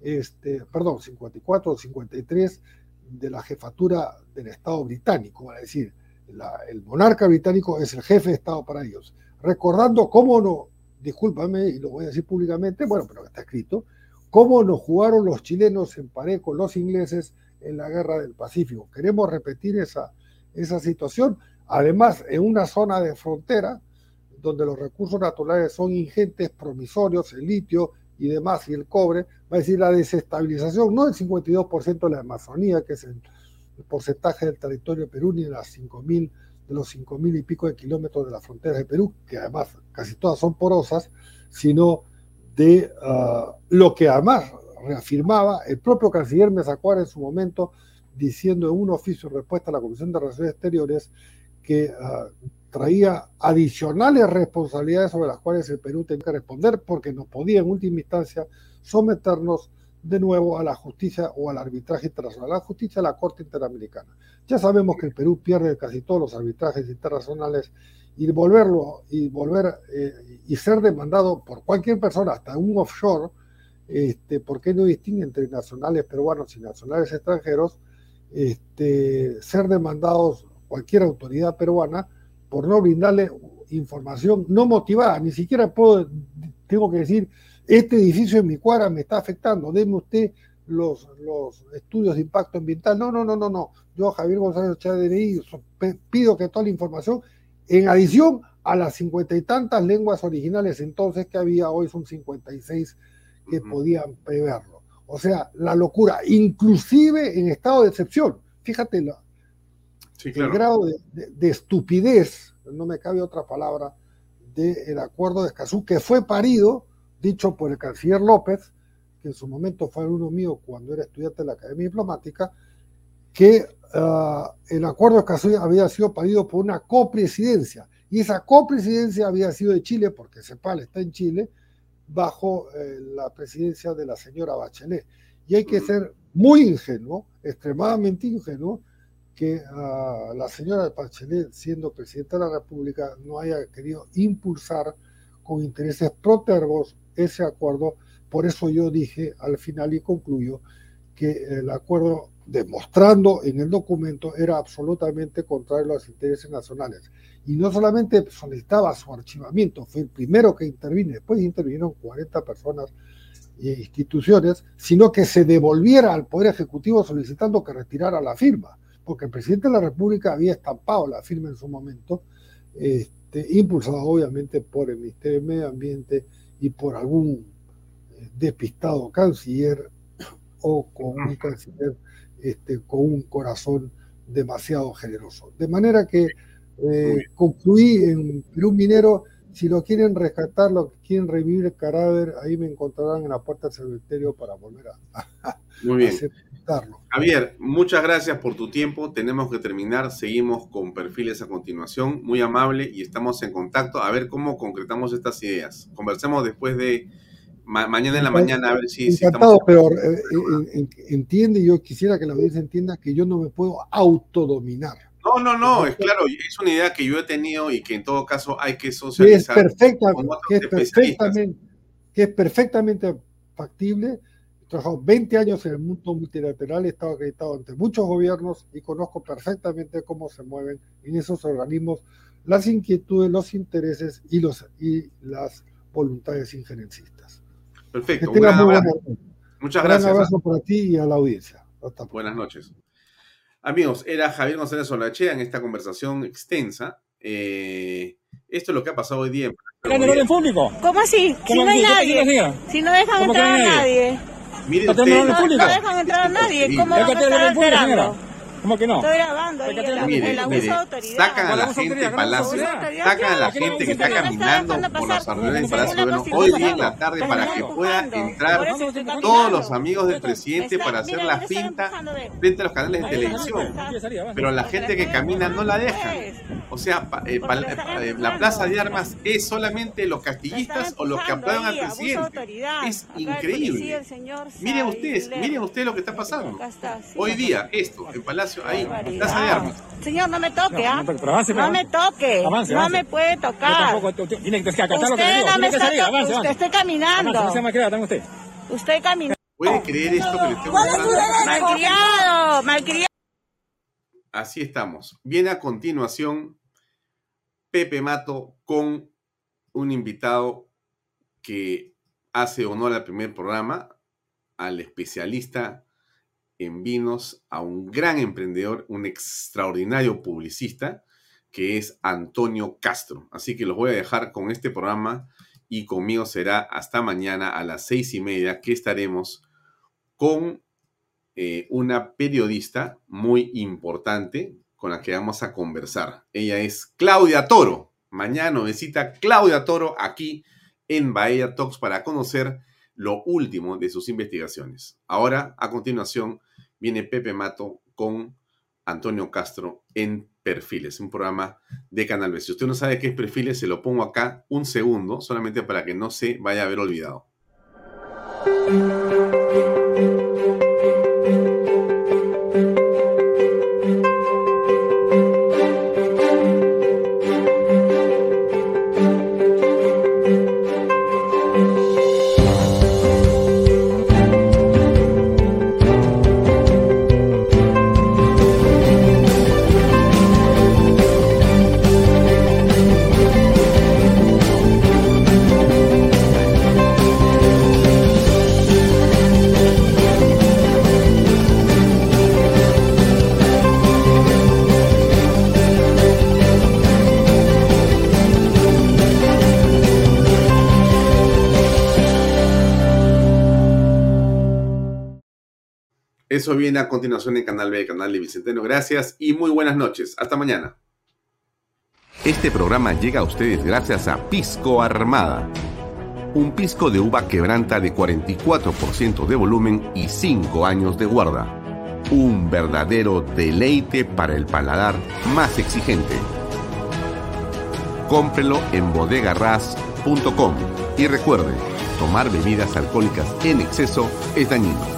este, perdón, 54 o 53 de la jefatura del Estado británico, es decir, el monarca británico es el jefe de Estado para ellos. Recordando cómo no, discúlpame y lo voy a decir públicamente, bueno, pero está escrito, cómo nos jugaron los chilenos en pared con los ingleses en la guerra del Pacífico. Queremos repetir esa, esa situación, además en una zona de frontera donde los recursos naturales son ingentes, promisorios, el litio y demás, y el cobre, va a decir la desestabilización, no del 52% de la Amazonía, que es el, porcentaje del territorio de Perú, ni de las 5.000 de los 5.000 y pico de kilómetros de las fronteras de Perú, que además casi todas son porosas, sino de ah, lo que además reafirmaba el propio canciller Mesacuara en su momento, diciendo en un oficio en respuesta a la Comisión de Relaciones Exteriores que ah, traía adicionales responsabilidades sobre las cuales el Perú tenía que responder porque no podía en última instancia someternos de nuevo a la justicia o al arbitraje internacional, a la justicia de la Corte Interamericana. Ya sabemos que el Perú pierde casi todos los arbitrajes internacionales y volverlo y volver eh, y ser demandado por cualquier persona, hasta un offshore, este, ¿por qué no distingue entre nacionales peruanos y nacionales extranjeros? Este, ser demandados cualquier autoridad peruana por no brindarle información no motivada, ni siquiera puedo, tengo que decir, este edificio en mi cuadra me está afectando, deme usted los, los estudios de impacto ambiental. No, no, no, no, no. Yo, Javier González DNI, pido que toda la información, en adición a las cincuenta y tantas lenguas originales entonces que había, hoy son 56 que podían preverlo. O sea, la locura, inclusive en estado de excepción. Fíjate el grado de, estupidez, no me cabe otra palabra, del acuerdo de Escazú, que fue parido dicho por el canciller López, que en su momento fue alumno mío cuando era estudiante de la Academia Diplomática, que ah, el acuerdo de había sido parido por una copresidencia, y esa copresidencia había sido de Chile, porque CEPAL está en Chile, bajo eh, la presidencia de la señora Bachelet. Y hay que ser muy ingenuo, extremadamente ingenuo, que ah, la señora Bachelet, siendo presidenta de la República, no haya querido impulsar con intereses protervos ese acuerdo. Por eso yo dije al final y concluyo que el acuerdo, demostrando en el documento, era absolutamente contrario a los intereses nacionales. Y no solamente solicitaba su archivamiento, fue el primero que intervino, después intervinieron 40 personas e instituciones, sino que se devolviera al Poder Ejecutivo solicitando que retirara la firma, porque el presidente de la República había estampado la firma en su momento, este, impulsado obviamente por el Ministerio de Medio Ambiente y por algún eh, despistado canciller o con un canciller este, con un corazón demasiado generoso. De manera que eh, concluí en Perú Minero, si lo quieren rescatar, lo quieren revivir el cadáver, ahí me encontrarán en la puerta del cementerio para volver a, Muy bien. Javier, muchas gracias por tu tiempo. Tenemos que terminar. Seguimos con perfiles a continuación. Muy amable y estamos en contacto a ver cómo concretamos estas ideas. Conversemos después de mañana en la mañana a ver si. Encantado, pero eh, eh, entiende, yo quisiera que la audiencia entienda que yo no me puedo autodominar. No, no, no, es claro, es una idea que yo he tenido y que en todo caso hay que socializar. Que es, perfecta, que es perfectamente, que es perfectamente factible He trabajado 20 años en el mundo multilateral, he estado acreditado ante muchos gobiernos y conozco perfectamente cómo se mueven en esos organismos las inquietudes, los intereses y, los, y las voluntades injerencistas. Perfecto. Muchas gracias. Un abrazo para ti y a la audiencia. Buenas noches. Amigos, era Javier González Solachea en esta conversación extensa. Eh, esto es lo que ha pasado hoy día en público? ¿Cómo así? si no hay nadie. Si no dejan entrar a nadie. Mire usted, no, no dejan entrar a nadie. ¿Cómo van a estar esperando? ¿Cómo que no? Estoy grabando ahí el, mire, el abuso de autoridad. Sacan a la gente Palacio, sacan a la gente que está caminando por las alrededores del Palacio Bueno, hoy día en la tarde para que puedan entrar todos los amigos del presidente para hacer la finta frente a los canales de televisión. Pero la gente que camina no la deja. O sea, eh, eh, la plaza de armas es solamente los castillistas o los que aplauden al presidente. Es increíble. Miren ustedes, miren ustedes lo que está pasando. Hoy día, esto, en Palacio ahí, Plaza de Armas. Señor, no me toque, ¿ah? No, me toque. no me puede tocar. tiene que acatar lo que digo. No me está avance, avance. Estoy caminando. Usted. Usted caminando. ¿Puede creer esto que le estoy? Malcriado, malcriado. Así estamos. Viene a continuación Pepe Mato con un invitado que hace honor al primer programa, al especialista en vinos a un gran emprendedor, un extraordinario publicista, que es Antonio Castro. Así que los voy a dejar con este programa y conmigo será hasta mañana a las seis y media que estaremos con eh, una periodista muy importante con la que vamos a conversar. Ella es Claudia Toro. Mañana visita Claudia Toro aquí en Bahía Talks para conocer lo último de sus investigaciones. Ahora, a continuación, viene Pepe Mato con Antonio Castro en Perfiles, un programa de Canal B. Si usted no sabe qué es Perfiles, se lo pongo acá un segundo, solamente para que no se vaya a haber olvidado. Eso viene a continuación en Canal B, Canal de Vicenteno. Gracias y muy buenas noches. Hasta mañana. Este programa llega a ustedes gracias a Pisco Armada. Un pisco de uva quebranta de 44% de volumen y 5 años de guarda. Un verdadero deleite para el paladar más exigente. Cómprelo en bodegarras.com y recuerde, tomar bebidas alcohólicas en exceso es dañino.